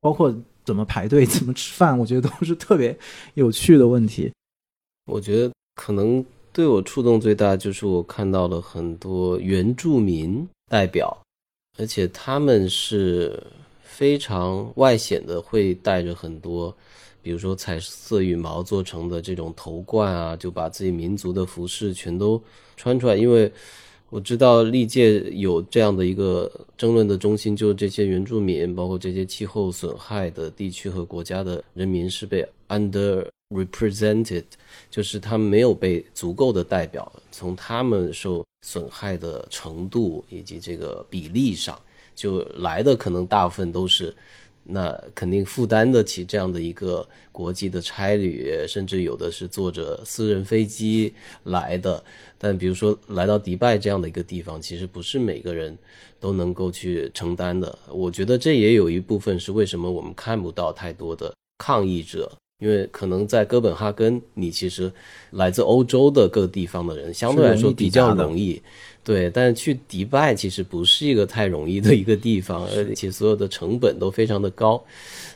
包括。怎么排队？怎么吃饭？我觉得都是特别有趣的问题。我觉得可能对我触动最大就是我看到了很多原住民代表，而且他们是非常外显的，会带着很多，比如说彩色羽毛做成的这种头冠啊，就把自己民族的服饰全都穿出来，因为。我知道历届有这样的一个争论的中心，就是这些原住民，包括这些气候损害的地区和国家的人民是被 underrepresented，就是他们没有被足够的代表。从他们受损害的程度以及这个比例上，就来的可能大部分都是。那肯定负担得起这样的一个国际的差旅，甚至有的是坐着私人飞机来的。但比如说来到迪拜这样的一个地方，其实不是每个人都能够去承担的。我觉得这也有一部分是为什么我们看不到太多的抗议者。因为可能在哥本哈根，你其实来自欧洲的各地方的人相对来说比较容易，对。但是去迪拜其实不是一个太容易的一个地方，而且所有的成本都非常的高，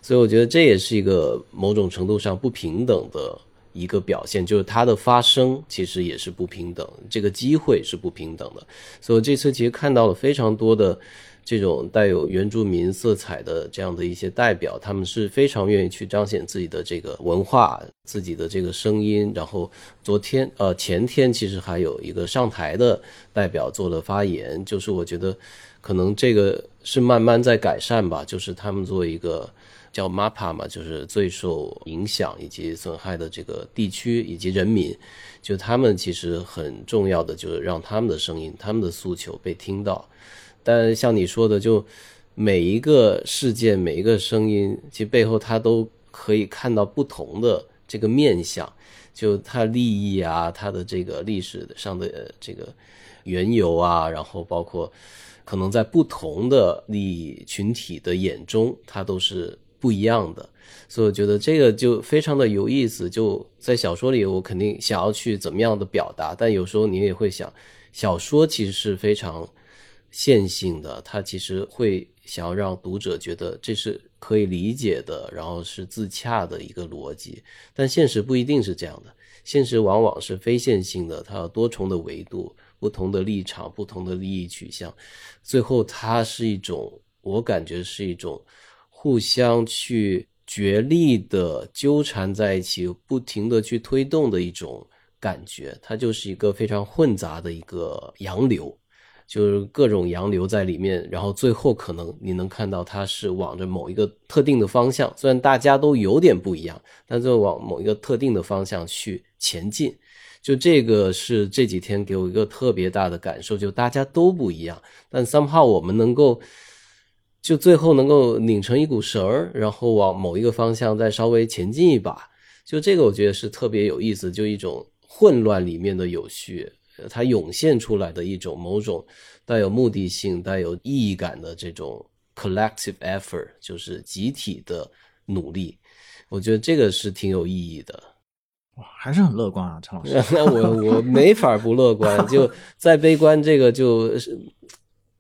所以我觉得这也是一个某种程度上不平等的一个表现，就是它的发生其实也是不平等，这个机会是不平等的。所以这次其实看到了非常多的。这种带有原住民色彩的这样的一些代表，他们是非常愿意去彰显自己的这个文化、自己的这个声音。然后昨天，呃，前天其实还有一个上台的代表做了发言，就是我觉得可能这个是慢慢在改善吧。就是他们作为一个叫 MAPA 嘛，就是最受影响以及损害的这个地区以及人民，就他们其实很重要的就是让他们的声音、他们的诉求被听到。但像你说的，就每一个事件、每一个声音，其实背后他都可以看到不同的这个面相，就它利益啊，它的这个历史上的这个缘由啊，然后包括可能在不同的利益群体的眼中，它都是不一样的。所以我觉得这个就非常的有意思。就在小说里，我肯定想要去怎么样的表达，但有时候你也会想，小说其实是非常线性的，它其实会想要让读者觉得这是可以理解的，然后是自洽的一个逻辑。但现实不一定是这样的，现实往往是非线性的，它有多重的维度、不同的立场、不同的利益取向，最后它是一种，我感觉是一种互相去。角力的纠缠在一起，不停的去推动的一种感觉，它就是一个非常混杂的一个洋流，就是各种洋流在里面，然后最后可能你能看到它是往着某一个特定的方向，虽然大家都有点不一样，但就往某一个特定的方向去前进。就这个是这几天给我一个特别大的感受，就大家都不一样，但 somehow 我们能够。就最后能够拧成一股绳儿，然后往某一个方向再稍微前进一把，就这个我觉得是特别有意思，就一种混乱里面的有序，它涌现出来的一种某种带有目的性、带有意义感的这种 collective effort，就是集体的努力。我觉得这个是挺有意义的。哇，还是很乐观啊，陈老师。那我我没法不乐观，就 再悲观，这个就是。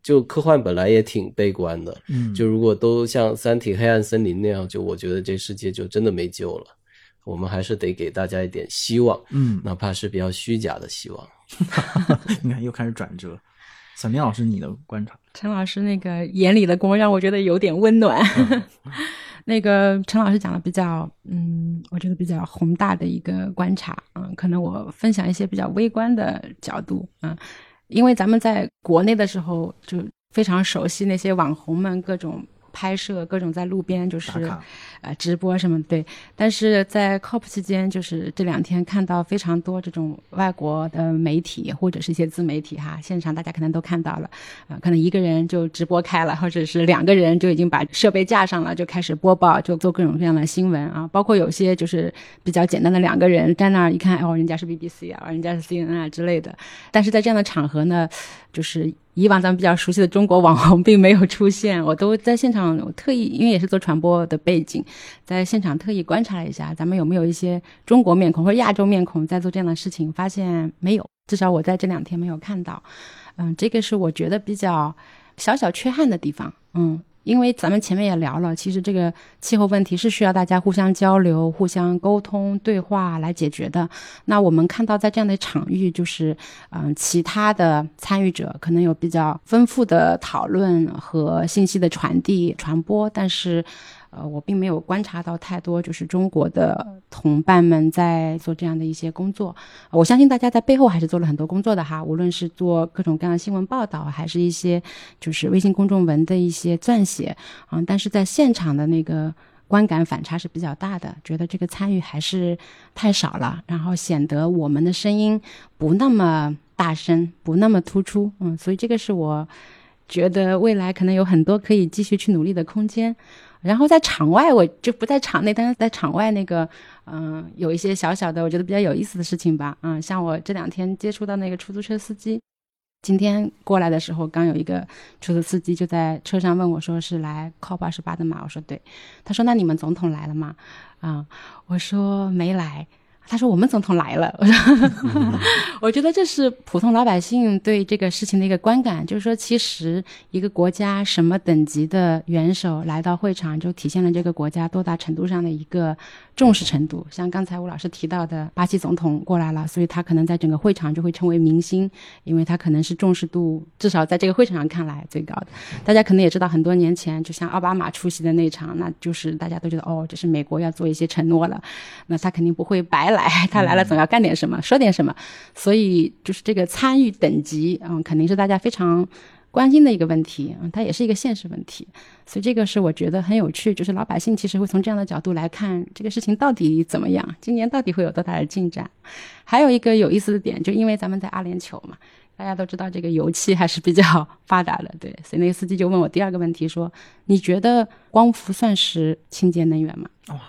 就科幻本来也挺悲观的，嗯，就如果都像《三体：黑暗森林》那样，就我觉得这世界就真的没救了。我们还是得给大家一点希望，嗯，哪怕是比较虚假的希望。你看，又开始转折。小宁老师，你的观察？陈老师那个眼里的光让我觉得有点温暖。那个陈老师讲的比较，嗯，我觉得比较宏大的一个观察，嗯，可能我分享一些比较微观的角度，嗯。因为咱们在国内的时候就非常熟悉那些网红们各种。拍摄各种在路边就是，呃，直播什么对，但是在 COP 期间，就是这两天看到非常多这种外国的媒体或者是一些自媒体哈，现场大家可能都看到了，啊，可能一个人就直播开了，或者是两个人就已经把设备架上了，就开始播报，就做各种各样的新闻啊，包括有些就是比较简单的两个人在那儿一看，哦，人家是 BBC 啊，人家是 CNN 啊之类的，但是在这样的场合呢，就是。以往咱们比较熟悉的中国网红并没有出现，我都在现场我特意，因为也是做传播的背景，在现场特意观察了一下，咱们有没有一些中国面孔或者亚洲面孔在做这样的事情，发现没有，至少我在这两天没有看到。嗯，这个是我觉得比较小小缺憾的地方。嗯。因为咱们前面也聊了，其实这个气候问题是需要大家互相交流、互相沟通、对话来解决的。那我们看到在这样的场域，就是嗯，其他的参与者可能有比较丰富的讨论和信息的传递、传播，但是。呃，我并没有观察到太多，就是中国的同伴们在做这样的一些工作。我相信大家在背后还是做了很多工作的哈，无论是做各种各样的新闻报道，还是一些就是微信公众文的一些撰写啊。但是在现场的那个观感反差是比较大的，觉得这个参与还是太少了，然后显得我们的声音不那么大声，不那么突出。嗯，所以这个是我觉得未来可能有很多可以继续去努力的空间。然后在场外，我就不在场内，但是在场外那个，嗯，有一些小小的，我觉得比较有意思的事情吧。嗯，像我这两天接触到那个出租车司机，今天过来的时候，刚有一个出租司机就在车上问我，说是来 COP 二十八的嘛？我说对。他说那你们总统来了吗？啊，我说没来。他说：“我们总统来了。”我说：“我觉得这是普通老百姓对这个事情的一个观感，就是说，其实一个国家什么等级的元首来到会场，就体现了这个国家多大程度上的一个。”重视程度，像刚才吴老师提到的，巴西总统过来了，所以他可能在整个会场就会成为明星，因为他可能是重视度至少在这个会场上看来最高的。大家可能也知道，很多年前就像奥巴马出席的那场，那就是大家都觉得哦，这是美国要做一些承诺了，那他肯定不会白来，他来了总要干点什么，说点什么，所以就是这个参与等级，嗯，肯定是大家非常。关心的一个问题，嗯，它也是一个现实问题，所以这个是我觉得很有趣，就是老百姓其实会从这样的角度来看这个事情到底怎么样，今年到底会有多大的进展。还有一个有意思的点，就因为咱们在阿联酋嘛，大家都知道这个油气还是比较发达的，对，所以那个司机就问我第二个问题，说你觉得光伏算是清洁能源吗？哇，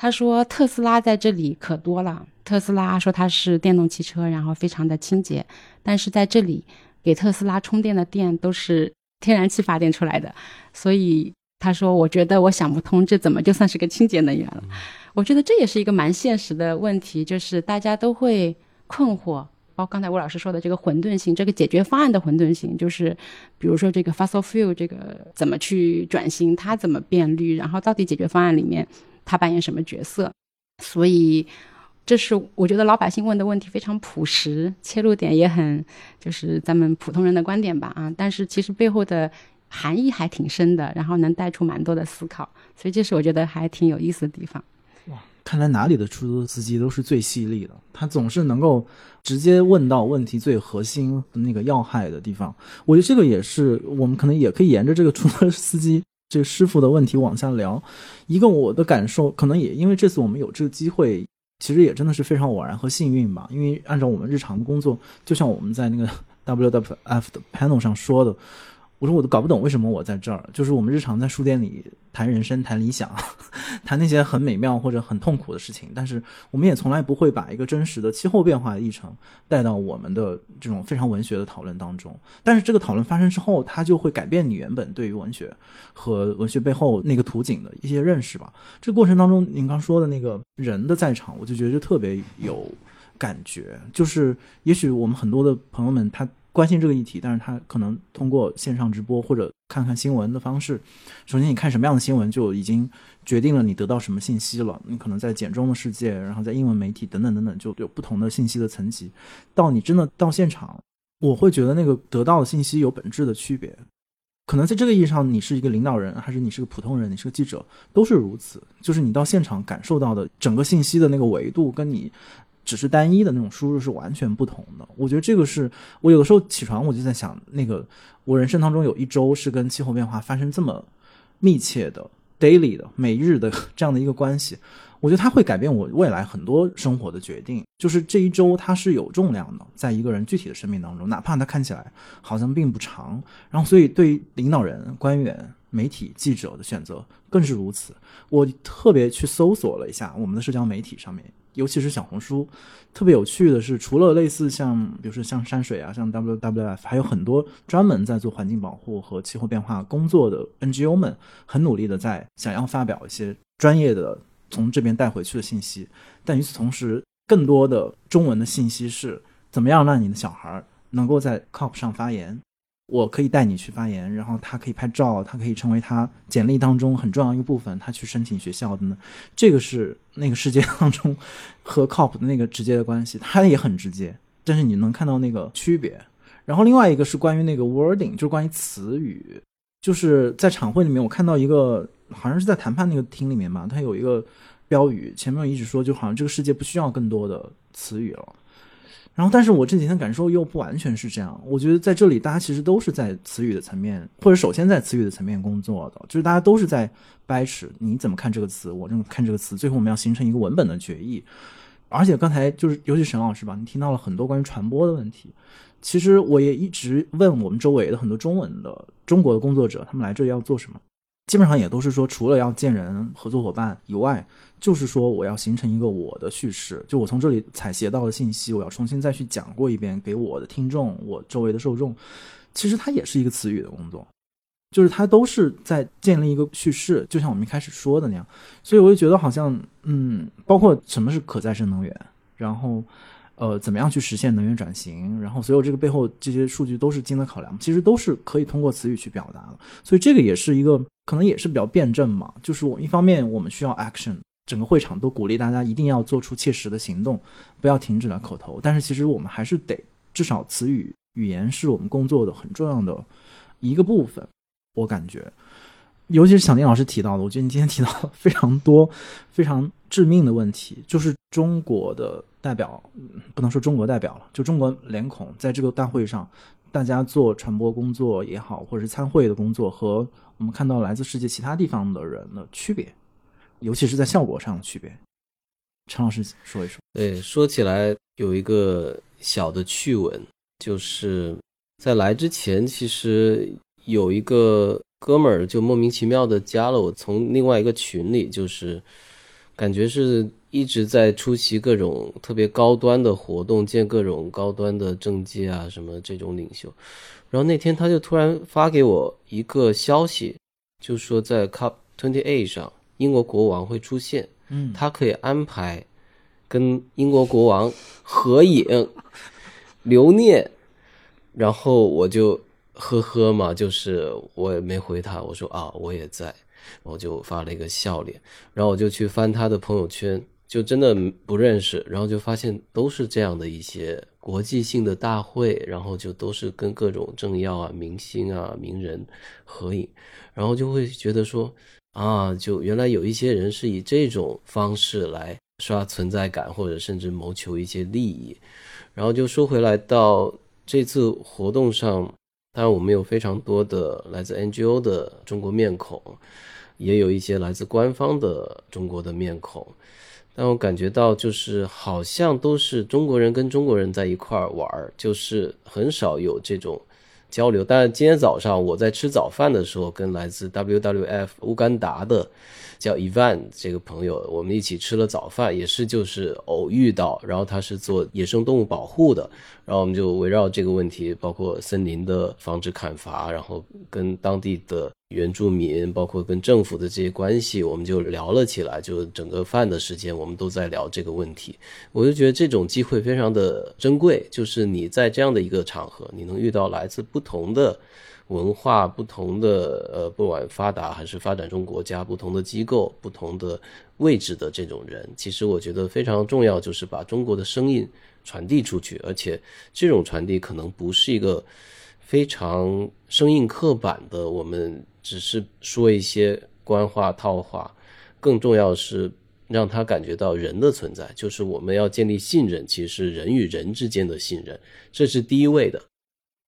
他说特斯拉在这里可多了。特斯拉说它是电动汽车，然后非常的清洁，但是在这里给特斯拉充电的电都是天然气发电出来的，所以他说我觉得我想不通，这怎么就算是个清洁能源了？我觉得这也是一个蛮现实的问题，就是大家都会困惑。包括刚才吴老师说的这个混沌性，这个解决方案的混沌性，就是比如说这个 fossil fuel 这个怎么去转型，它怎么变绿，然后到底解决方案里面他扮演什么角色？所以这是我觉得老百姓问的问题非常朴实，切入点也很就是咱们普通人的观点吧啊，但是其实背后的含义还挺深的，然后能带出蛮多的思考，所以这是我觉得还挺有意思的地方。哇看来哪里的出租司机都是最犀利的，他总是能够直接问到问题最核心那个要害的地方。我觉得这个也是我们可能也可以沿着这个出租车司机这师傅的问题往下聊。一个我的感受，可能也因为这次我们有这个机会，其实也真的是非常偶然和幸运吧。因为按照我们日常的工作，就像我们在那个 WWF 的 panel 上说的。我说我都搞不懂为什么我在这儿，就是我们日常在书店里谈人生、谈理想、谈那些很美妙或者很痛苦的事情，但是我们也从来不会把一个真实的气候变化的议程带到我们的这种非常文学的讨论当中。但是这个讨论发生之后，它就会改变你原本对于文学和文学背后那个图景的一些认识吧。这过程当中，您刚说的那个人的在场，我就觉得就特别有感觉。就是也许我们很多的朋友们他。关心这个议题，但是他可能通过线上直播或者看看新闻的方式，首先你看什么样的新闻就已经决定了你得到什么信息了。你可能在简中的世界，然后在英文媒体等等等等，就有不同的信息的层级。到你真的到现场，我会觉得那个得到的信息有本质的区别。可能在这个意义上，你是一个领导人，还是你是个普通人，你是个记者，都是如此。就是你到现场感受到的整个信息的那个维度，跟你。只是单一的那种输入是完全不同的。我觉得这个是我有的时候起床我就在想，那个我人生当中有一周是跟气候变化发生这么密切的 daily 的每日的这样的一个关系，我觉得它会改变我未来很多生活的决定。就是这一周它是有重量的，在一个人具体的生命当中，哪怕它看起来好像并不长。然后，所以对于领导人、官员、媒体、记者的选择更是如此。我特别去搜索了一下我们的社交媒体上面。尤其是小红书，特别有趣的是，除了类似像，比如说像山水啊，像 WWF，还有很多专门在做环境保护和气候变化工作的 NGO 们，很努力的在想要发表一些专业的从这边带回去的信息。但与此同时，更多的中文的信息是怎么样让你的小孩能够在 COP 上发言。我可以带你去发言，然后他可以拍照，他可以成为他简历当中很重要一个部分。他去申请学校的呢，这个是那个世界当中和 COP 的那个直接的关系，它也很直接。但是你能看到那个区别。然后另外一个是关于那个 wording，就是关于词语，就是在场会里面，我看到一个好像是在谈判那个厅里面吧，它有一个标语，前面一直说，就好像这个世界不需要更多的词语了。然后，但是我这几天感受又不完全是这样。我觉得在这里，大家其实都是在词语的层面，或者首先在词语的层面工作的，就是大家都是在掰扯你怎么看这个词，我怎么看这个词，最后我们要形成一个文本的决议。而且刚才就是，尤其沈老师吧，你听到了很多关于传播的问题。其实我也一直问我们周围的很多中文的中国的工作者，他们来这里要做什么，基本上也都是说，除了要见人、合作伙伴以外。就是说，我要形成一个我的叙事，就我从这里采撷到的信息，我要重新再去讲过一遍给我的听众，我周围的受众。其实它也是一个词语的工作，就是它都是在建立一个叙事，就像我们一开始说的那样。所以我就觉得好像，嗯，包括什么是可再生能源，然后，呃，怎么样去实现能源转型，然后所有这个背后这些数据都是经得考量，其实都是可以通过词语去表达的。所以这个也是一个可能也是比较辩证嘛，就是我一方面我们需要 action。整个会场都鼓励大家一定要做出切实的行动，不要停止了口头。但是其实我们还是得，至少词语语言是我们工作的很重要的一个部分。我感觉，尤其是小宁老师提到的，我觉得你今天提到非常多非常致命的问题，就是中国的代表，不能说中国代表了，就中国脸孔在这个大会上，大家做传播工作也好，或者是参会的工作，和我们看到来自世界其他地方的人的区别。尤其是在效果上的区别，陈老师说一说。对，说起来有一个小的趣闻，就是在来之前，其实有一个哥们儿就莫名其妙的加了我，从另外一个群里，就是感觉是一直在出席各种特别高端的活动，见各种高端的政界啊什么这种领袖。然后那天他就突然发给我一个消息，就说在 Cup Twenty Eight 上，英国国王会出现，嗯，他可以安排跟英国国王合影留念。然后我就呵呵嘛，就是我也没回他，我说啊我也在，我就发了一个笑脸。然后我就去翻他的朋友圈，就真的不认识，然后就发现都是这样的一些国际性的大会，然后就都是跟各种政要啊、明星啊、名人合影，然后就会觉得说啊，就原来有一些人是以这种方式来刷存在感，或者甚至谋求一些利益。然后就说回来到这次活动上，当然我们有非常多的来自 NGO 的中国面孔。也有一些来自官方的中国的面孔，但我感觉到就是好像都是中国人跟中国人在一块儿玩儿，就是很少有这种交流。但是今天早上我在吃早饭的时候，跟来自 WWF 乌干达的叫 Evan 这个朋友，我们一起吃了早饭，也是就是偶遇到，然后他是做野生动物保护的，然后我们就围绕这个问题，包括森林的防止砍伐，然后跟当地的。原住民，包括跟政府的这些关系，我们就聊了起来。就整个饭的时间，我们都在聊这个问题。我就觉得这种机会非常的珍贵，就是你在这样的一个场合，你能遇到来自不同的文化、不同的呃，不管发达还是发展中国家、不同的机构、不同的位置的这种人。其实我觉得非常重要，就是把中国的声音传递出去，而且这种传递可能不是一个非常生硬刻板的我们。只是说一些官话套话，更重要是让他感觉到人的存在，就是我们要建立信任，其实人与人之间的信任，这是第一位的。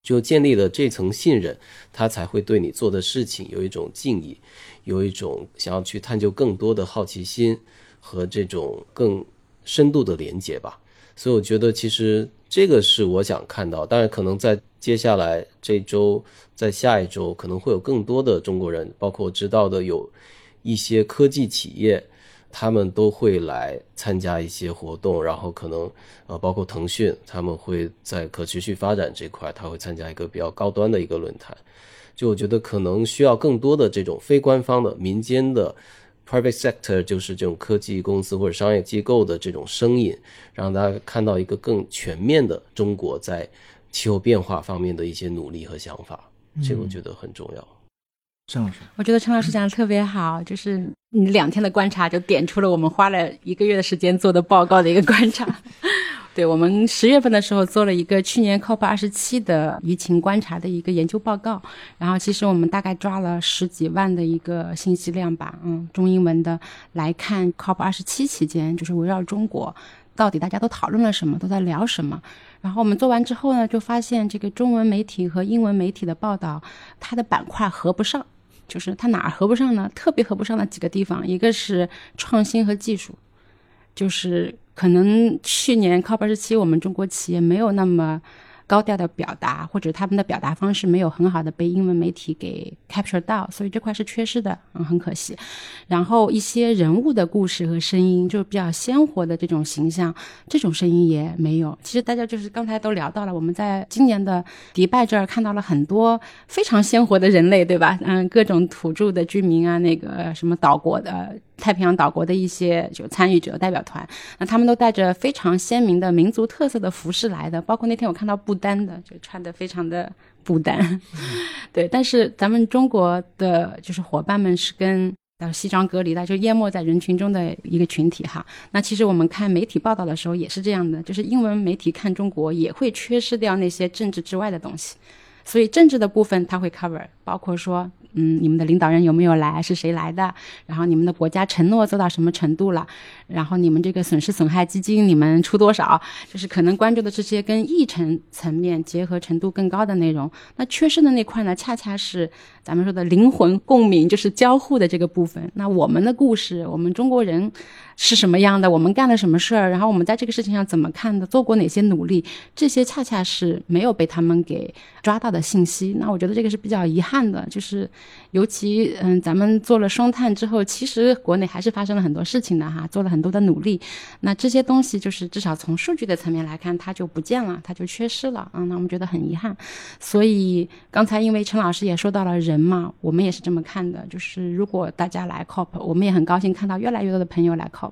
就建立了这层信任，他才会对你做的事情有一种敬意，有一种想要去探究更多的好奇心和这种更深度的连接吧。所以我觉得，其实这个是我想看到，当然可能在。接下来这周，在下一周可能会有更多的中国人，包括知道的有一些科技企业，他们都会来参加一些活动，然后可能呃，包括腾讯，他们会在可持续发展这块，他会参加一个比较高端的一个论坛。就我觉得可能需要更多的这种非官方的民间的 private sector，就是这种科技公司或者商业机构的这种声音，让大家看到一个更全面的中国在。气候变化方面的一些努力和想法，这个我觉得很重要。陈老师，我觉得陈老师讲的特别好，就是你两天的观察就点出了我们花了一个月的时间做的报告的一个观察。对我们十月份的时候做了一个去年 COP 二十七的舆情观察的一个研究报告，然后其实我们大概抓了十几万的一个信息量吧，嗯，中英文的来看 COP 二十七期间，就是围绕中国到底大家都讨论了什么，都在聊什么。然后我们做完之后呢，就发现这个中文媒体和英文媒体的报道，它的板块合不上，就是它哪儿合不上呢？特别合不上的几个地方，一个是创新和技术，就是可能去年 COP 二十七，我们中国企业没有那么。高调的表达，或者他们的表达方式没有很好的被英文媒体给 capture 到，所以这块是缺失的，嗯，很可惜。然后一些人物的故事和声音，就是比较鲜活的这种形象，这种声音也没有。其实大家就是刚才都聊到了，我们在今年的迪拜这儿看到了很多非常鲜活的人类，对吧？嗯，各种土著的居民啊，那个什么岛国的。太平洋岛国的一些就参与者代表团，那他们都带着非常鲜明的民族特色的服饰来的，包括那天我看到不丹的，就穿的非常的不丹，对。但是咱们中国的就是伙伴们是跟呃西装革履的，就淹没在人群中的一个群体哈。那其实我们看媒体报道的时候也是这样的，就是英文媒体看中国也会缺失掉那些政治之外的东西，所以政治的部分它会 cover，包括说。嗯，你们的领导人有没有来？是谁来的？然后你们的国家承诺做到什么程度了？然后你们这个损失损害基金你们出多少？就是可能关注的这些跟议程层面结合程度更高的内容。那缺失的那块呢，恰恰是咱们说的灵魂共鸣，就是交互的这个部分。那我们的故事，我们中国人是什么样的？我们干了什么事儿？然后我们在这个事情上怎么看的？做过哪些努力？这些恰恰是没有被他们给抓到的信息。那我觉得这个是比较遗憾的，就是。尤其嗯，咱们做了双碳之后，其实国内还是发生了很多事情的哈，做了很多的努力。那这些东西就是至少从数据的层面来看，它就不见了，它就缺失了啊。那我们觉得很遗憾。所以刚才因为陈老师也说到了人嘛，我们也是这么看的，就是如果大家来 COP，我们也很高兴看到越来越多的朋友来 COP。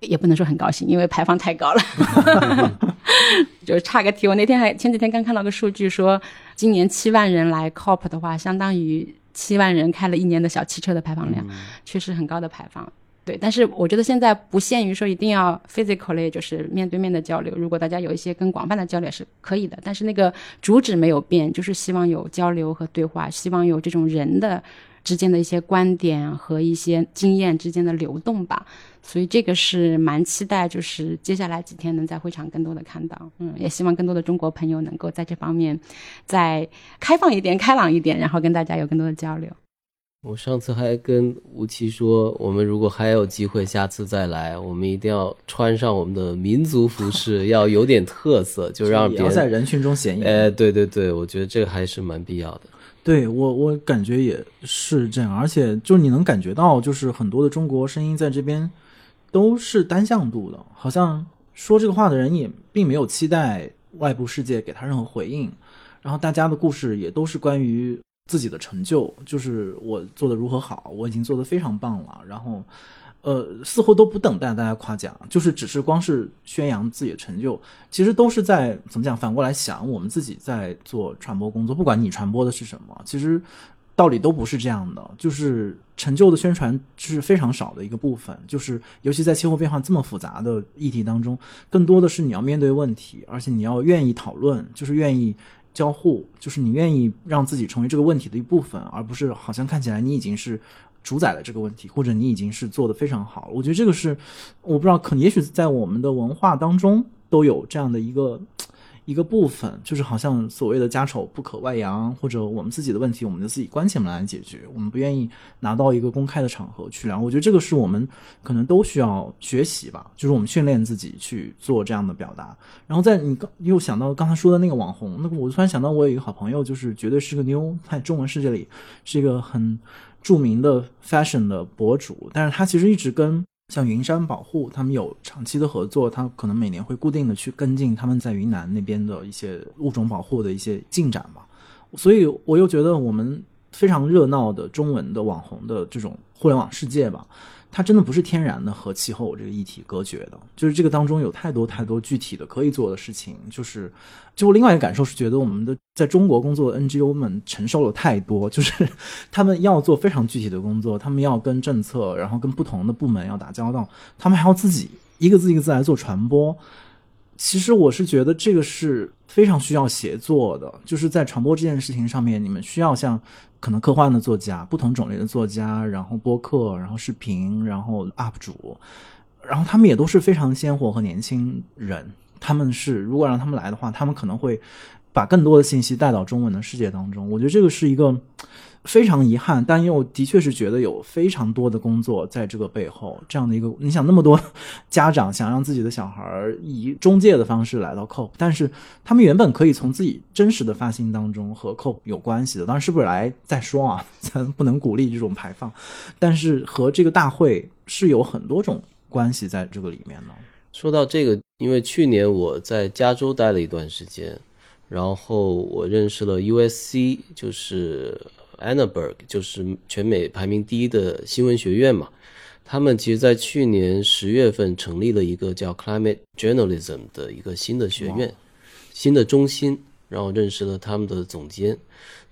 也不能说很高兴，因为排放太高了。就差个题，我那天还前几天刚看到个数据，说今年七万人来 COP 的话，相当于七万人开了一年的小汽车的排放量，确实很高的排放。对，但是我觉得现在不限于说一定要 physically，就是面对面的交流。如果大家有一些更广泛的交流是可以的，但是那个主旨没有变，就是希望有交流和对话，希望有这种人的之间的一些观点和一些经验之间的流动吧。所以这个是蛮期待，就是接下来几天能在会场更多的看到，嗯，也希望更多的中国朋友能够在这方面再开放一点、开朗一点，然后跟大家有更多的交流。我上次还跟吴奇说，我们如果还有机会，下次再来，我们一定要穿上我们的民族服饰，要有点特色，就让别人在人群中显眼。哎，对对对，我觉得这个还是蛮必要的。对我，我感觉也是这样，而且就是你能感觉到，就是很多的中国声音在这边。都是单向度的，好像说这个话的人也并没有期待外部世界给他任何回应，然后大家的故事也都是关于自己的成就，就是我做的如何好，我已经做得非常棒了，然后，呃，似乎都不等待大家夸奖，就是只是光是宣扬自己的成就，其实都是在怎么讲？反过来想，我们自己在做传播工作，不管你传播的是什么，其实。道理都不是这样的，就是成就的宣传是非常少的一个部分，就是尤其在气候变化这么复杂的议题当中，更多的是你要面对问题，而且你要愿意讨论，就是愿意交互，就是你愿意让自己成为这个问题的一部分，而不是好像看起来你已经是主宰了这个问题，或者你已经是做的非常好。我觉得这个是我不知道，可能也许在我们的文化当中都有这样的一个。一个部分就是好像所谓的家丑不可外扬，或者我们自己的问题，我们就自己关起门来解决，我们不愿意拿到一个公开的场合去聊。我觉得这个是我们可能都需要学习吧，就是我们训练自己去做这样的表达。然后在你刚又想到刚才说的那个网红，那个我突然想到，我有一个好朋友，就是绝对是个妞，在中文世界里是一个很著名的 fashion 的博主，但是他其实一直跟。像云山保护，他们有长期的合作，他可能每年会固定的去跟进他们在云南那边的一些物种保护的一些进展吧。所以我又觉得我们非常热闹的中文的网红的这种互联网世界吧。它真的不是天然的和气候这个议题隔绝的，就是这个当中有太多太多具体的可以做的事情。就是，就我另外一个感受是，觉得我们的在中国工作的 NGO 们承受了太多，就是 他们要做非常具体的工作，他们要跟政策，然后跟不同的部门要打交道，他们还要自己一个字一个字来做传播。其实我是觉得这个是非常需要协作的，就是在传播这件事情上面，你们需要像。可能科幻的作家，不同种类的作家，然后播客，然后视频，然后 UP 主，然后他们也都是非常鲜活和年轻人。他们是如果让他们来的话，他们可能会把更多的信息带到中文的世界当中。我觉得这个是一个。非常遗憾，但又的确是觉得有非常多的工作在这个背后。这样的一个，你想那么多 家长想让自己的小孩以中介的方式来到 COP，但是他们原本可以从自己真实的发心当中和 COP 有关系的。当然是不是来再说啊，咱不能鼓励这种排放，但是和这个大会是有很多种关系在这个里面的。说到这个，因为去年我在加州待了一段时间，然后我认识了 USC，就是。Annenberg 就是全美排名第一的新闻学院嘛，他们其实，在去年十月份成立了一个叫 Climate Journalism 的一个新的学院、新的中心，然后认识了他们的总监，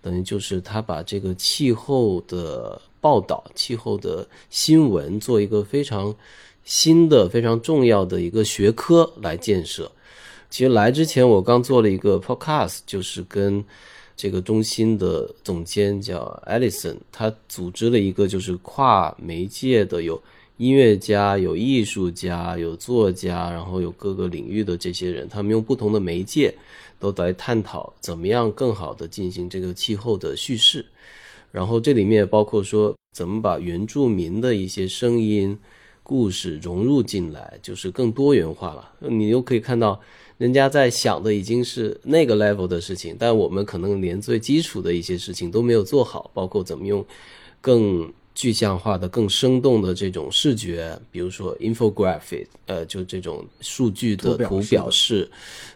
等于就是他把这个气候的报道、气候的新闻做一个非常新的、非常重要的一个学科来建设。其实来之前，我刚做了一个 Podcast，就是跟。这个中心的总监叫 Alison，他组织了一个就是跨媒介的，有音乐家、有艺术家、有作家，然后有各个领域的这些人，他们用不同的媒介都来探讨怎么样更好的进行这个气候的叙事。然后这里面包括说怎么把原住民的一些声音、故事融入进来，就是更多元化了。你又可以看到。人家在想的已经是那个 level 的事情，但我们可能连最基础的一些事情都没有做好，包括怎么用更具象化的、更生动的这种视觉，比如说 infographic，呃，就这种数据的图表示，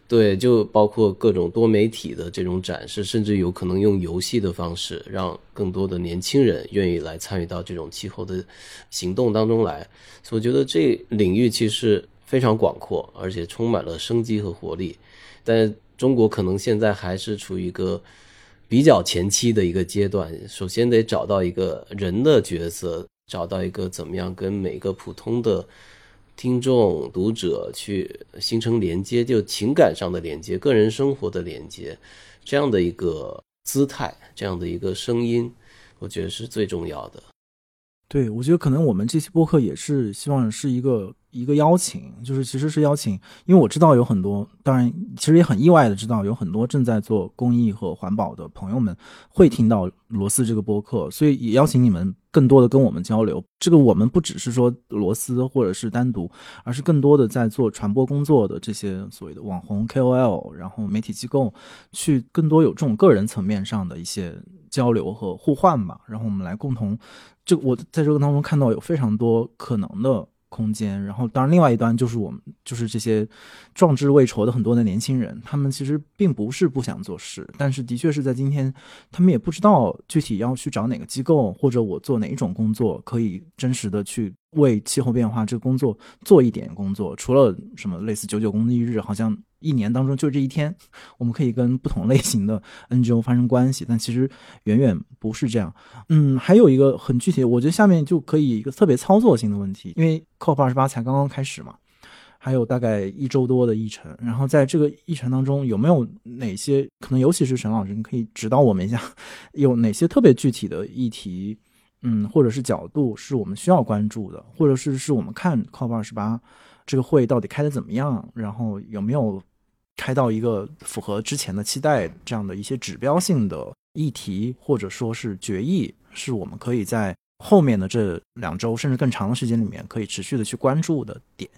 对，就包括各种多媒体的这种展示，甚至有可能用游戏的方式，让更多的年轻人愿意来参与到这种气候的行动当中来。所以我觉得这领域其实。非常广阔，而且充满了生机和活力，但中国可能现在还是处于一个比较前期的一个阶段。首先得找到一个人的角色，找到一个怎么样跟每个普通的听众、读者去形成连接，就情感上的连接、个人生活的连接，这样的一个姿态，这样的一个声音，我觉得是最重要的。对，我觉得可能我们这期播客也是希望是一个。一个邀请，就是其实是邀请，因为我知道有很多，当然其实也很意外的知道有很多正在做公益和环保的朋友们会听到罗斯这个播客，所以也邀请你们更多的跟我们交流。这个我们不只是说罗斯或者是单独，而是更多的在做传播工作的这些所谓的网红 KOL，然后媒体机构，去更多有这种个人层面上的一些交流和互换吧。然后我们来共同，就我在这个当中看到有非常多可能的。空间，然后当然，另外一端就是我们，就是这些壮志未酬的很多的年轻人，他们其实并不是不想做事，但是的确是在今天，他们也不知道具体要去找哪个机构，或者我做哪一种工作可以真实的去。为气候变化这个工作做一点工作，除了什么类似九九公益日，好像一年当中就这一天，我们可以跟不同类型的 NGO 发生关系，但其实远远不是这样。嗯，还有一个很具体，我觉得下面就可以一个特别操作性的问题，因为 COP 二十八才刚刚开始嘛，还有大概一周多的议程，然后在这个议程当中，有没有哪些可能，尤其是沈老师，你可以指导我们一下，有哪些特别具体的议题？嗯，或者是角度是我们需要关注的，或者是是我们看 COP 二十八这个会到底开的怎么样，然后有没有开到一个符合之前的期待这样的一些指标性的议题，或者说是决议，是我们可以在后面的这两周甚至更长的时间里面可以持续的去关注的点。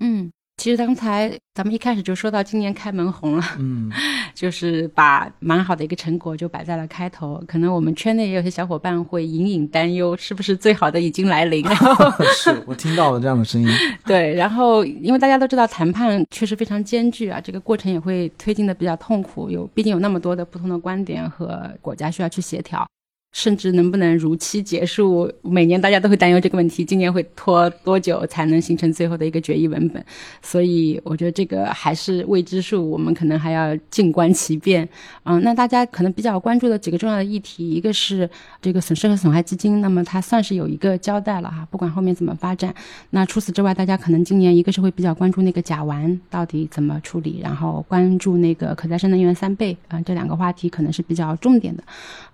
嗯。其实刚才咱们一开始就说到今年开门红了，嗯，就是把蛮好的一个成果就摆在了开头。可能我们圈内也有些小伙伴会隐隐担忧，是不是最好的已经来临了？是我听到了这样的声音。对，然后因为大家都知道谈判确实非常艰巨啊，这个过程也会推进的比较痛苦，有毕竟有那么多的不同的观点和国家需要去协调。甚至能不能如期结束？每年大家都会担忧这个问题，今年会拖多久才能形成最后的一个决议文本？所以我觉得这个还是未知数，我们可能还要静观其变。嗯，那大家可能比较关注的几个重要的议题，一个是这个损失和损害基金，那么它算是有一个交代了哈，不管后面怎么发展。那除此之外，大家可能今年一个是会比较关注那个甲烷到底怎么处理，然后关注那个可再生能源三倍啊，这两个话题可能是比较重点的。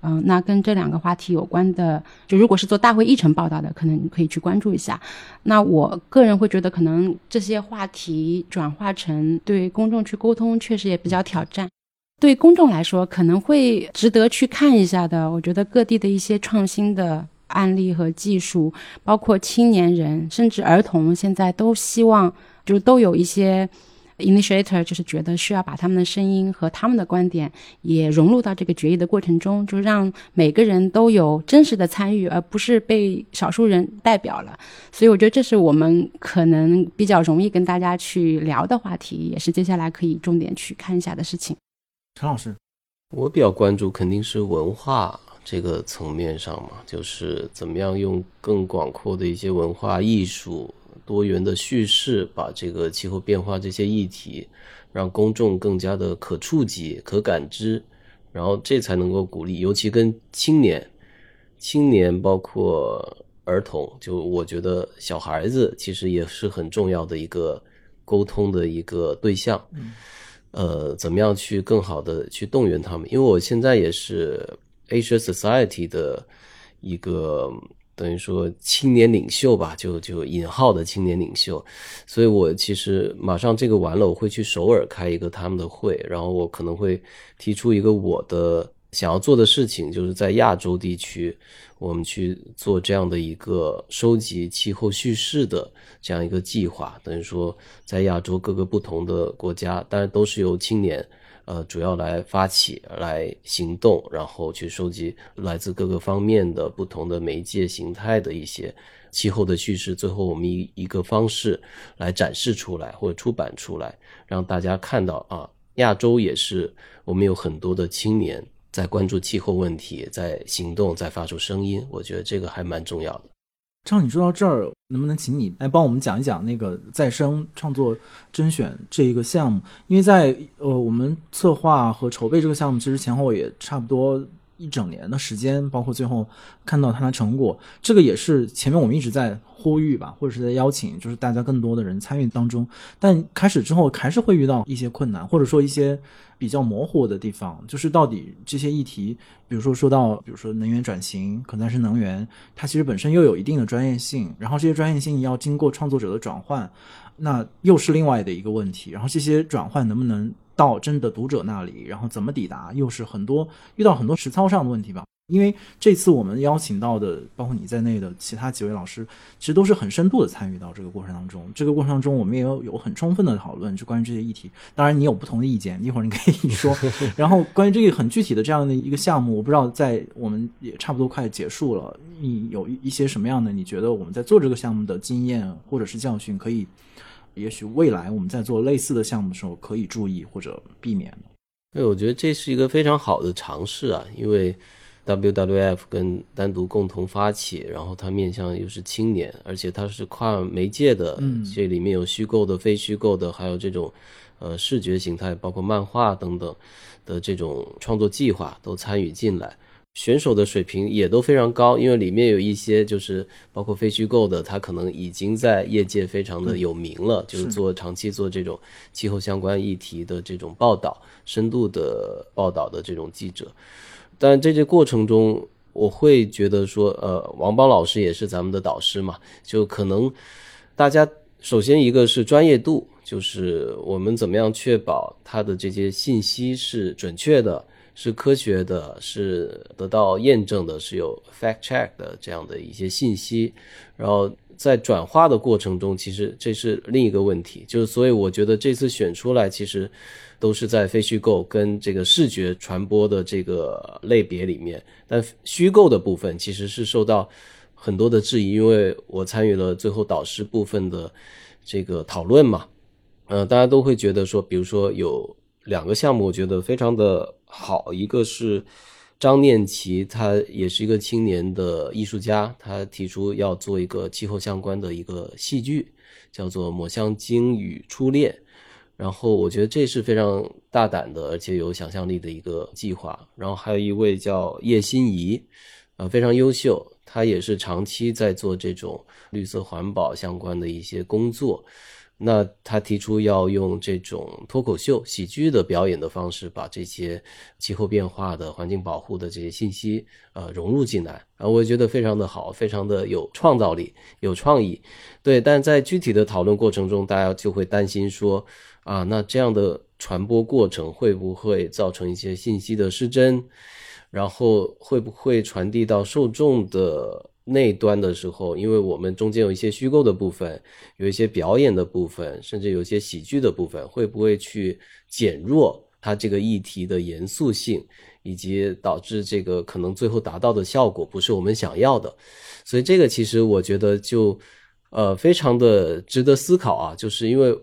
嗯，那跟这两。两个话题有关的，就如果是做大会议程报道的，可能可以去关注一下。那我个人会觉得，可能这些话题转化成对公众去沟通，确实也比较挑战。对公众来说，可能会值得去看一下的。我觉得各地的一些创新的案例和技术，包括青年人甚至儿童，现在都希望就都有一些。Initiator 就是觉得需要把他们的声音和他们的观点也融入到这个决议的过程中，就让每个人都有真实的参与，而不是被少数人代表了。所以我觉得这是我们可能比较容易跟大家去聊的话题，也是接下来可以重点去看一下的事情。陈老师，我比较关注肯定是文化这个层面上嘛，就是怎么样用更广阔的一些文化艺术。多元的叙事，把这个气候变化这些议题，让公众更加的可触及、可感知，然后这才能够鼓励，尤其跟青年、青年包括儿童，就我觉得小孩子其实也是很重要的一个沟通的一个对象。呃，怎么样去更好的去动员他们？因为我现在也是 Asia Society 的一个。等于说青年领袖吧，就就引号的青年领袖，所以我其实马上这个完了，我会去首尔开一个他们的会，然后我可能会提出一个我的想要做的事情，就是在亚洲地区，我们去做这样的一个收集气候叙事的这样一个计划。等于说，在亚洲各个不同的国家，当然都是由青年。呃，主要来发起、来行动，然后去收集来自各个方面的不同的媒介形态的一些气候的叙事，最后我们以一个方式来展示出来或者出版出来，让大家看到啊，亚洲也是我们有很多的青年在关注气候问题，在行动，在发出声音，我觉得这个还蛮重要的。张，你说到这儿，能不能请你来帮我们讲一讲那个再生创作甄选这一个项目？因为在呃，我们策划和筹备这个项目，其实前后也差不多一整年的时间，包括最后看到它的成果，这个也是前面我们一直在呼吁吧，或者是在邀请，就是大家更多的人参与当中。但开始之后，还是会遇到一些困难，或者说一些。比较模糊的地方，就是到底这些议题，比如说说到，比如说能源转型、可再生能源，它其实本身又有一定的专业性，然后这些专业性要经过创作者的转换，那又是另外的一个问题。然后这些转换能不能到真的读者那里，然后怎么抵达，又是很多遇到很多实操上的问题吧。因为这次我们邀请到的，包括你在内的其他几位老师，其实都是很深度的参与到这个过程当中。这个过程当中，我们也有有很充分的讨论，就关于这些议题。当然，你有不同的意见，一会儿你可以说。然后，关于这个很具体的这样的一个项目，我不知道在我们也差不多快结束了，你有一些什么样的？你觉得我们在做这个项目的经验或者是教训，可以，也许未来我们在做类似的项目的时候可以注意或者避免对，我觉得这是一个非常好的尝试啊，因为。WWF 跟单独共同发起，然后它面向又是青年，而且它是跨媒介的，这里面有虚构的、非虚构的，还有这种呃视觉形态，包括漫画等等的这种创作计划都参与进来。选手的水平也都非常高，因为里面有一些就是包括非虚构的，他可能已经在业界非常的有名了，就是做长期做这种气候相关议题的这种报道、深度的报道的这种记者。但在这过程中，我会觉得说，呃，王邦老师也是咱们的导师嘛，就可能大家首先一个是专业度，就是我们怎么样确保他的这些信息是准确的、是科学的、是得到验证的、是有 fact check 的这样的一些信息，然后在转化的过程中，其实这是另一个问题，就是所以我觉得这次选出来其实。都是在非虚构跟这个视觉传播的这个类别里面，但虚构的部分其实是受到很多的质疑，因为我参与了最后导师部分的这个讨论嘛，嗯，大家都会觉得说，比如说有两个项目，我觉得非常的好，一个是张念琪，他也是一个青年的艺术家，他提出要做一个气候相关的一个戏剧，叫做《抹香鲸与初恋》。然后我觉得这是非常大胆的，而且有想象力的一个计划。然后还有一位叫叶心怡，呃，非常优秀，他也是长期在做这种绿色环保相关的一些工作。那他提出要用这种脱口秀、喜剧的表演的方式，把这些气候变化的、环境保护的这些信息，呃，融入进来。啊，我觉得非常的好，非常的有创造力、有创意。对，但在具体的讨论过程中，大家就会担心说。啊，那这样的传播过程会不会造成一些信息的失真？然后会不会传递到受众的那端的时候？因为我们中间有一些虚构的部分，有一些表演的部分，甚至有一些喜剧的部分，会不会去减弱它这个议题的严肃性，以及导致这个可能最后达到的效果不是我们想要的？所以这个其实我觉得就呃非常的值得思考啊，就是因为。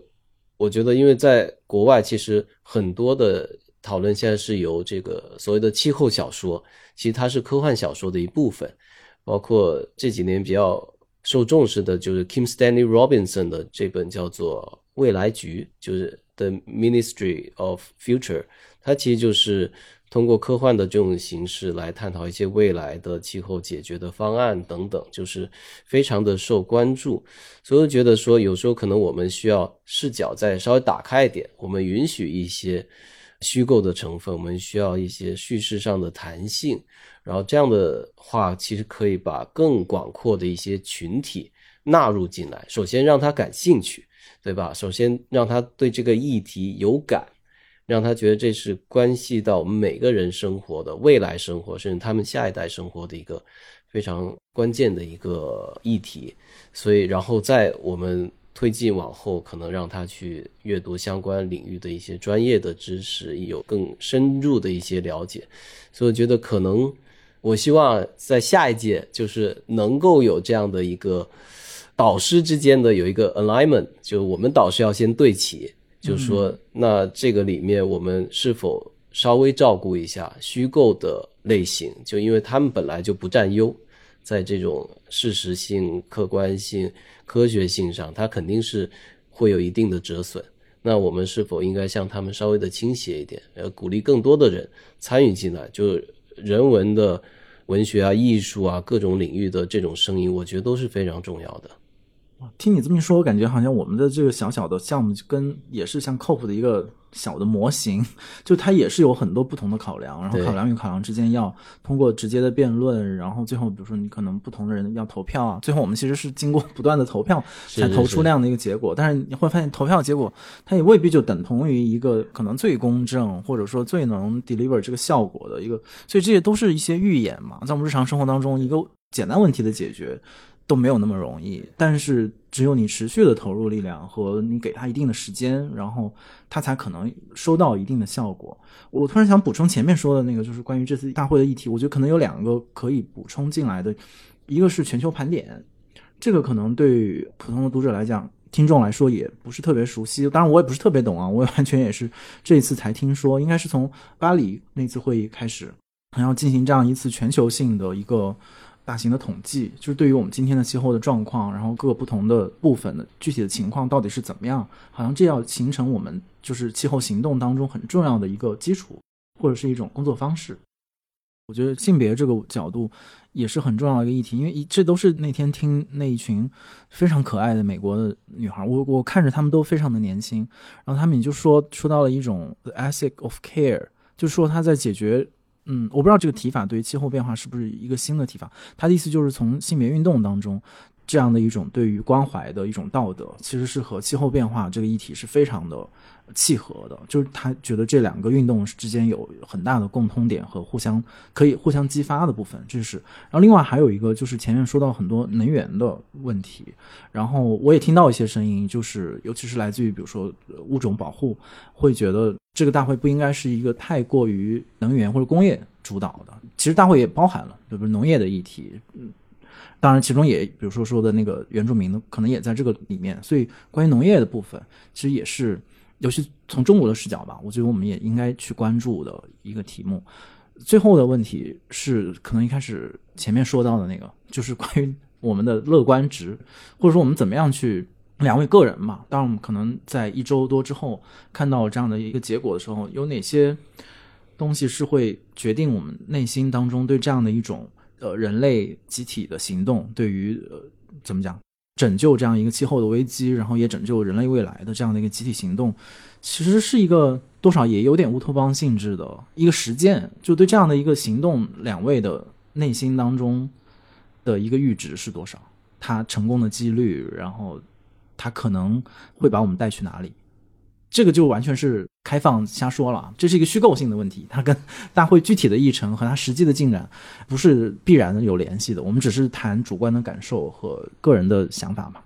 我觉得，因为在国外，其实很多的讨论现在是由这个所谓的气候小说，其实它是科幻小说的一部分。包括这几年比较受重视的，就是 Kim Stanley Robinson 的这本叫做《未来局》，就是 The Ministry of Future，它其实就是。通过科幻的这种形式来探讨一些未来的气候解决的方案等等，就是非常的受关注。所以我觉得说，有时候可能我们需要视角再稍微打开一点，我们允许一些虚构的成分，我们需要一些叙事上的弹性。然后这样的话，其实可以把更广阔的一些群体纳入进来。首先让他感兴趣，对吧？首先让他对这个议题有感。让他觉得这是关系到我们每个人生活的未来生活，甚至他们下一代生活的一个非常关键的一个议题。所以，然后在我们推进往后，可能让他去阅读相关领域的一些专业的知识，有更深入的一些了解。所以，我觉得可能，我希望在下一届就是能够有这样的一个导师之间的有一个 alignment，就我们导师要先对齐。就是说，那这个里面我们是否稍微照顾一下虚构的类型？就因为他们本来就不占优，在这种事实性、客观性、科学性上，它肯定是会有一定的折损。那我们是否应该向他们稍微的倾斜一点，呃，鼓励更多的人参与进来？就人文的、文学啊、艺术啊各种领域的这种声音，我觉得都是非常重要的。听你这么一说，我感觉好像我们的这个小小的项目跟也是像靠谱的一个小的模型，就它也是有很多不同的考量，然后考量与考量之间要通过直接的辩论，然后最后比如说你可能不同的人要投票啊，最后我们其实是经过不断的投票才投出那样的一个结果，但是你会发现投票结果它也未必就等同于一个可能最公正或者说最能 deliver 这个效果的一个，所以这些都是一些预演嘛，在我们日常生活当中一个简单问题的解决。都没有那么容易，但是只有你持续的投入力量和你给他一定的时间，然后他才可能收到一定的效果。我突然想补充前面说的那个，就是关于这次大会的议题，我觉得可能有两个可以补充进来的，一个是全球盘点，这个可能对于普通的读者来讲、听众来说也不是特别熟悉。当然我也不是特别懂啊，我也完全也是这一次才听说，应该是从巴黎那次会议开始，然后进行这样一次全球性的一个。大型的统计就是对于我们今天的气候的状况，然后各个不同的部分的具体的情况到底是怎么样，好像这要形成我们就是气候行动当中很重要的一个基础，或者是一种工作方式。我觉得性别这个角度也是很重要的一个议题，因为这都是那天听那一群非常可爱的美国的女孩，我我看着她们都非常的年轻，然后她们也就说说到了一种 the ethic of care，就说她在解决。嗯，我不知道这个提法对于气候变化是不是一个新的提法。他的意思就是从性别运动当中，这样的一种对于关怀的一种道德，其实是和气候变化这个议题是非常的。契合的，就是他觉得这两个运动之间有很大的共通点和互相可以互相激发的部分，这是。然后另外还有一个就是前面说到很多能源的问题，然后我也听到一些声音，就是尤其是来自于比如说物种保护，会觉得这个大会不应该是一个太过于能源或者工业主导的。其实大会也包含了，对不对？农业的议题，嗯，当然其中也比如说说的那个原住民可能也在这个里面，所以关于农业的部分其实也是。尤其从中国的视角吧，我觉得我们也应该去关注的一个题目。最后的问题是，可能一开始前面说到的那个，就是关于我们的乐观值，或者说我们怎么样去两位个人嘛。当然，我们可能在一周多之后看到这样的一个结果的时候，有哪些东西是会决定我们内心当中对这样的一种呃人类集体的行动，对于呃怎么讲？拯救这样一个气候的危机，然后也拯救人类未来的这样的一个集体行动，其实是一个多少也有点乌托邦性质的一个实践。就对这样的一个行动，两位的内心当中的一个阈值是多少？它成功的几率，然后它可能会把我们带去哪里？这个就完全是开放瞎说了，这是一个虚构性的问题，它跟大会具体的议程和它实际的进展不是必然的有联系的。我们只是谈主观的感受和个人的想法嘛。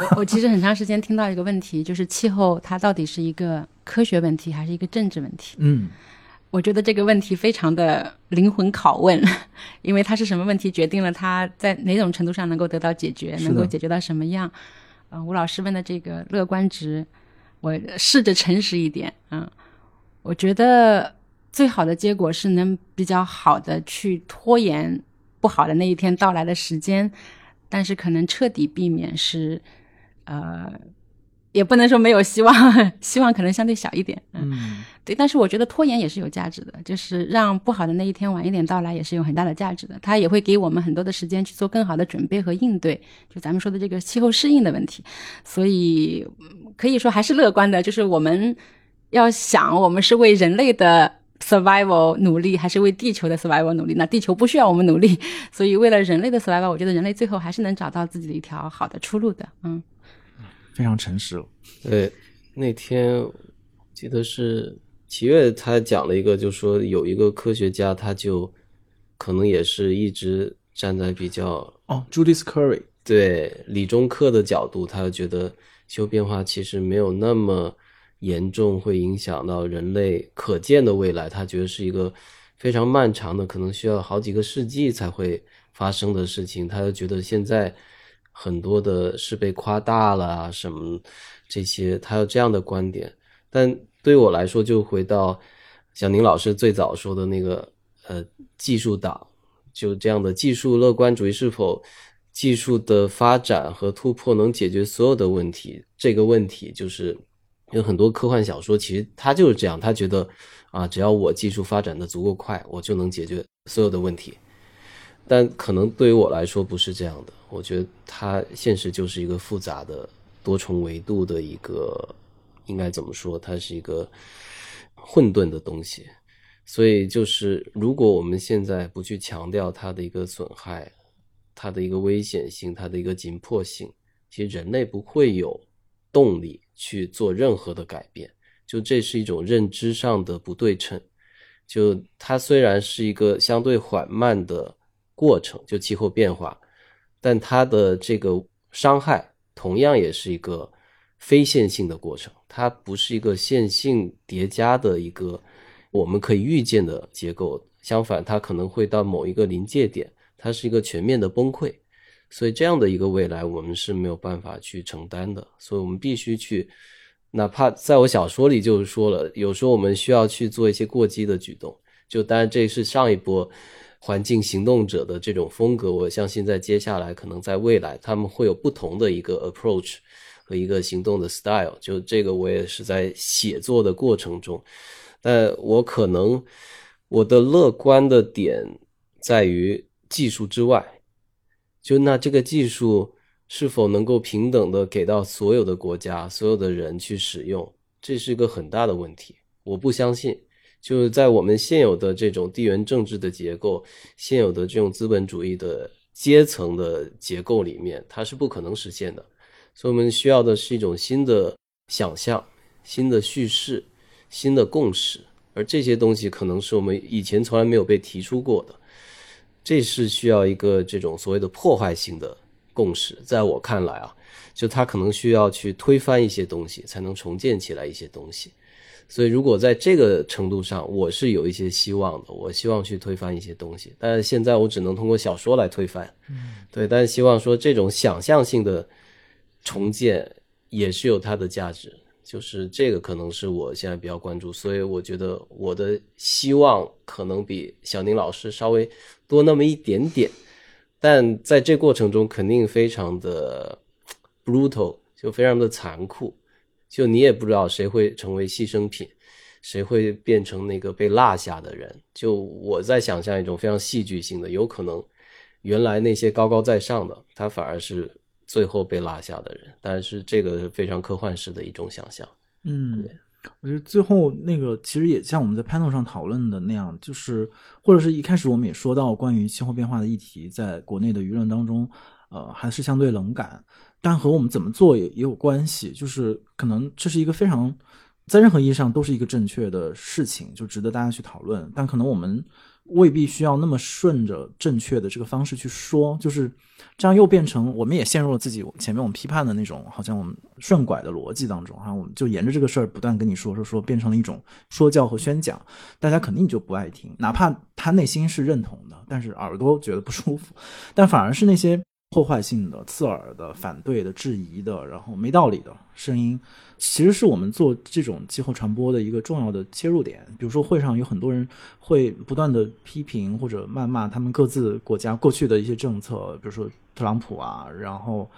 我我其实很长时间听到一个问题，就是气候它到底是一个科学问题还是一个政治问题？嗯，我觉得这个问题非常的灵魂拷问，因为它是什么问题决定了它在哪种程度上能够得到解决，能够解决到什么样？嗯，吴老师问的这个乐观值。我试着诚实一点，嗯，我觉得最好的结果是能比较好的去拖延不好的那一天到来的时间，但是可能彻底避免是，呃。也不能说没有希望，希望可能相对小一点。嗯，对，但是我觉得拖延也是有价值的，就是让不好的那一天晚一点到来，也是有很大的价值的。它也会给我们很多的时间去做更好的准备和应对，就咱们说的这个气候适应的问题。所以可以说还是乐观的，就是我们要想，我们是为人类的 survival 努力，还是为地球的 survival 努力？那地球不需要我们努力，所以为了人类的 survival，我觉得人类最后还是能找到自己的一条好的出路的。嗯。非常诚实了。对，那天记得是齐月他讲了一个，就说有一个科学家，他就可能也是一直站在比较哦，Judith Curry，对理中客的角度，他觉得气候变化其实没有那么严重，会影响到人类可见的未来。他觉得是一个非常漫长的，可能需要好几个世纪才会发生的事情。他就觉得现在很多的是被夸大了啊，什么这些，他有这样的观点。但对我来说，就回到小宁老师最早说的那个呃技术党，就这样的技术乐观主义是否技术的发展和突破能解决所有的问题？这个问题就是有很多科幻小说，其实他就是这样，他觉得啊，只要我技术发展的足够快，我就能解决所有的问题。但可能对于我来说不是这样的，我觉得它现实就是一个复杂的多重维度的一个。应该怎么说？它是一个混沌的东西，所以就是如果我们现在不去强调它的一个损害、它的一个危险性、它的一个紧迫性，其实人类不会有动力去做任何的改变。就这是一种认知上的不对称。就它虽然是一个相对缓慢的过程，就气候变化，但它的这个伤害同样也是一个。非线性的过程，它不是一个线性叠加的一个我们可以预见的结构。相反，它可能会到某一个临界点，它是一个全面的崩溃。所以，这样的一个未来，我们是没有办法去承担的。所以我们必须去，哪怕在我小说里就是说了，有时候我们需要去做一些过激的举动。就当然，这是上一波环境行动者的这种风格。我相信，在接下来，可能在未来，他们会有不同的一个 approach。和一个行动的 style，就这个我也是在写作的过程中，但我可能我的乐观的点在于技术之外，就那这个技术是否能够平等的给到所有的国家、所有的人去使用，这是一个很大的问题。我不相信，就是在我们现有的这种地缘政治的结构、现有的这种资本主义的阶层的结构里面，它是不可能实现的。所以我们需要的是一种新的想象、新的叙事、新的共识，而这些东西可能是我们以前从来没有被提出过的。这是需要一个这种所谓的破坏性的共识。在我看来啊，就它可能需要去推翻一些东西，才能重建起来一些东西。所以，如果在这个程度上，我是有一些希望的。我希望去推翻一些东西，但是现在我只能通过小说来推翻。嗯，对，但是希望说这种想象性的。重建也是有它的价值，就是这个可能是我现在比较关注，所以我觉得我的希望可能比小宁老师稍微多那么一点点，但在这过程中肯定非常的 brutal，就非常的残酷，就你也不知道谁会成为牺牲品，谁会变成那个被落下的人，就我在想象一种非常戏剧性的，有可能原来那些高高在上的他反而是。最后被落下的人，但是这个是非常科幻式的一种想象。嗯，我觉得最后那个其实也像我们在 panel 上讨论的那样，就是或者是一开始我们也说到关于气候变化的议题，在国内的舆论当中，呃，还是相对冷感，但和我们怎么做也也有关系。就是可能这是一个非常在任何意义上都是一个正确的事情，就值得大家去讨论。但可能我们。未必需要那么顺着正确的这个方式去说，就是这样又变成我们也陷入了自己前面我们批判的那种好像我们顺拐的逻辑当中哈，我们就沿着这个事儿不断跟你说说说，变成了一种说教和宣讲，大家肯定就不爱听，哪怕他内心是认同的，但是耳朵觉得不舒服，但反而是那些。破坏性的、刺耳的、反对的、质疑的，然后没道理的声音，其实是我们做这种气候传播的一个重要的切入点。比如说，会上有很多人会不断的批评或者谩骂他们各自国家过去的一些政策，比如说特朗普啊，然后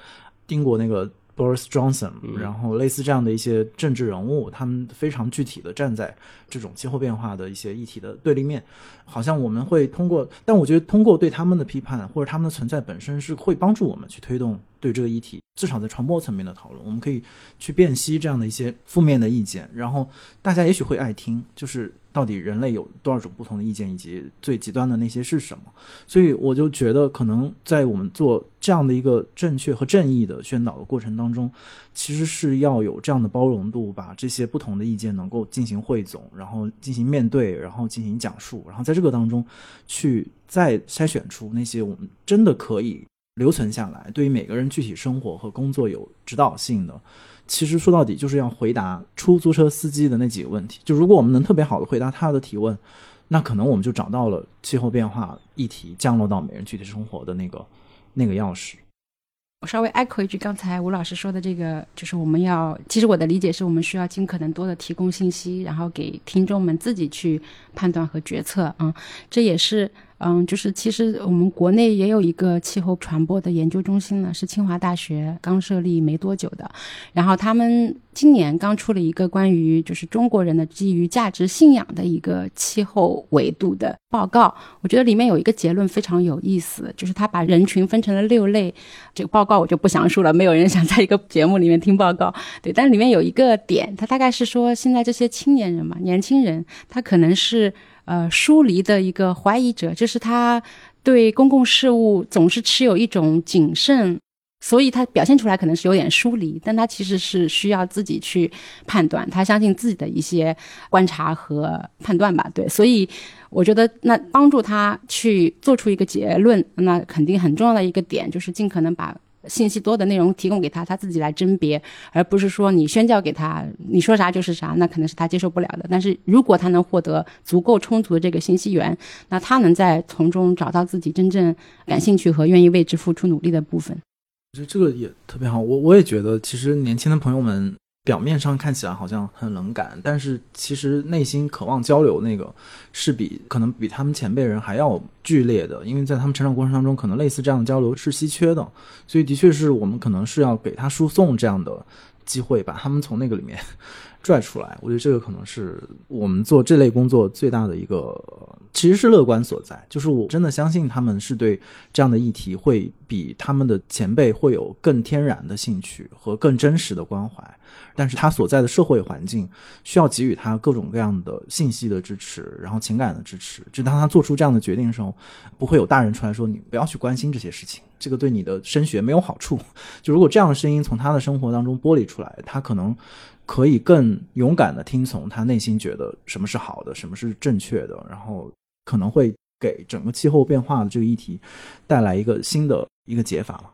英国那个。Boris Johnson，然后类似这样的一些政治人物，他们非常具体的站在这种气候变化的一些议题的对立面，好像我们会通过，但我觉得通过对他们的批判或者他们的存在本身是会帮助我们去推动对这个议题，至少在传播层面的讨论，我们可以去辨析这样的一些负面的意见，然后大家也许会爱听，就是到底人类有多少种不同的意见，以及最极端的那些是什么。所以我就觉得，可能在我们做这样的一个正确和正义的宣导的过程当中，其实是要有这样的包容度，把这些不同的意见能够进行汇总，然后进行面对，然后进行讲述，然后在这个当中去再筛选出那些我们真的可以。留存下来，对于每个人具体生活和工作有指导性的，其实说到底就是要回答出租车司机的那几个问题。就如果我们能特别好的回答他的提问，那可能我们就找到了气候变化议题降落到每人具体生活的那个那个钥匙。我稍微 echo 一句刚才吴老师说的这个，就是我们要，其实我的理解是我们需要尽可能多的提供信息，然后给听众们自己去判断和决策。嗯，这也是。嗯，就是其实我们国内也有一个气候传播的研究中心呢，是清华大学刚设立没多久的。然后他们今年刚出了一个关于就是中国人的基于价值信仰的一个气候维度的报告。我觉得里面有一个结论非常有意思，就是他把人群分成了六类。这个报告我就不详述了，没有人想在一个节目里面听报告。对，但里面有一个点，他大概是说现在这些青年人嘛，年轻人，他可能是。呃，疏离的一个怀疑者，就是他对公共事务总是持有一种谨慎，所以他表现出来可能是有点疏离，但他其实是需要自己去判断，他相信自己的一些观察和判断吧。对，所以我觉得那帮助他去做出一个结论，那肯定很重要的一个点就是尽可能把。信息多的内容提供给他，他自己来甄别，而不是说你宣教给他，你说啥就是啥，那可能是他接受不了的。但是如果他能获得足够充足的这个信息源，那他能在从中找到自己真正感兴趣和愿意为之付出努力的部分。我觉得这个也特别好，我我也觉得，其实年轻的朋友们。表面上看起来好像很冷感，但是其实内心渴望交流，那个是比可能比他们前辈人还要剧烈的，因为在他们成长过程当中，可能类似这样的交流是稀缺的，所以的确是我们可能是要给他输送这样的机会，把他们从那个里面拽出来。我觉得这个可能是我们做这类工作最大的一个。其实是乐观所在，就是我真的相信他们是对这样的议题会比他们的前辈会有更天然的兴趣和更真实的关怀，但是他所在的社会环境需要给予他各种各样的信息的支持，然后情感的支持。就当他做出这样的决定的时候，不会有大人出来说你不要去关心这些事情，这个对你的升学没有好处。就如果这样的声音从他的生活当中剥离出来，他可能可以更勇敢的听从他内心觉得什么是好的，什么是正确的，然后。可能会给整个气候变化的这个议题带来一个新的一个解法了。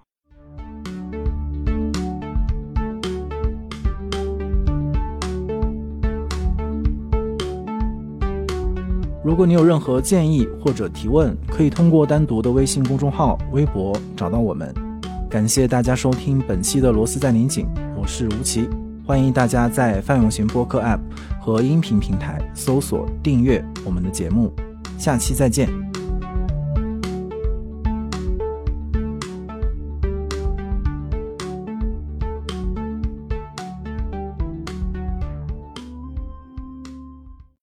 如果你有任何建议或者提问，可以通过单独的微信公众号、微博找到我们。感谢大家收听本期的《螺丝在拧紧》，我是吴奇，欢迎大家在范永贤播客 App 和音频平台搜索订阅我们的节目。下期再见。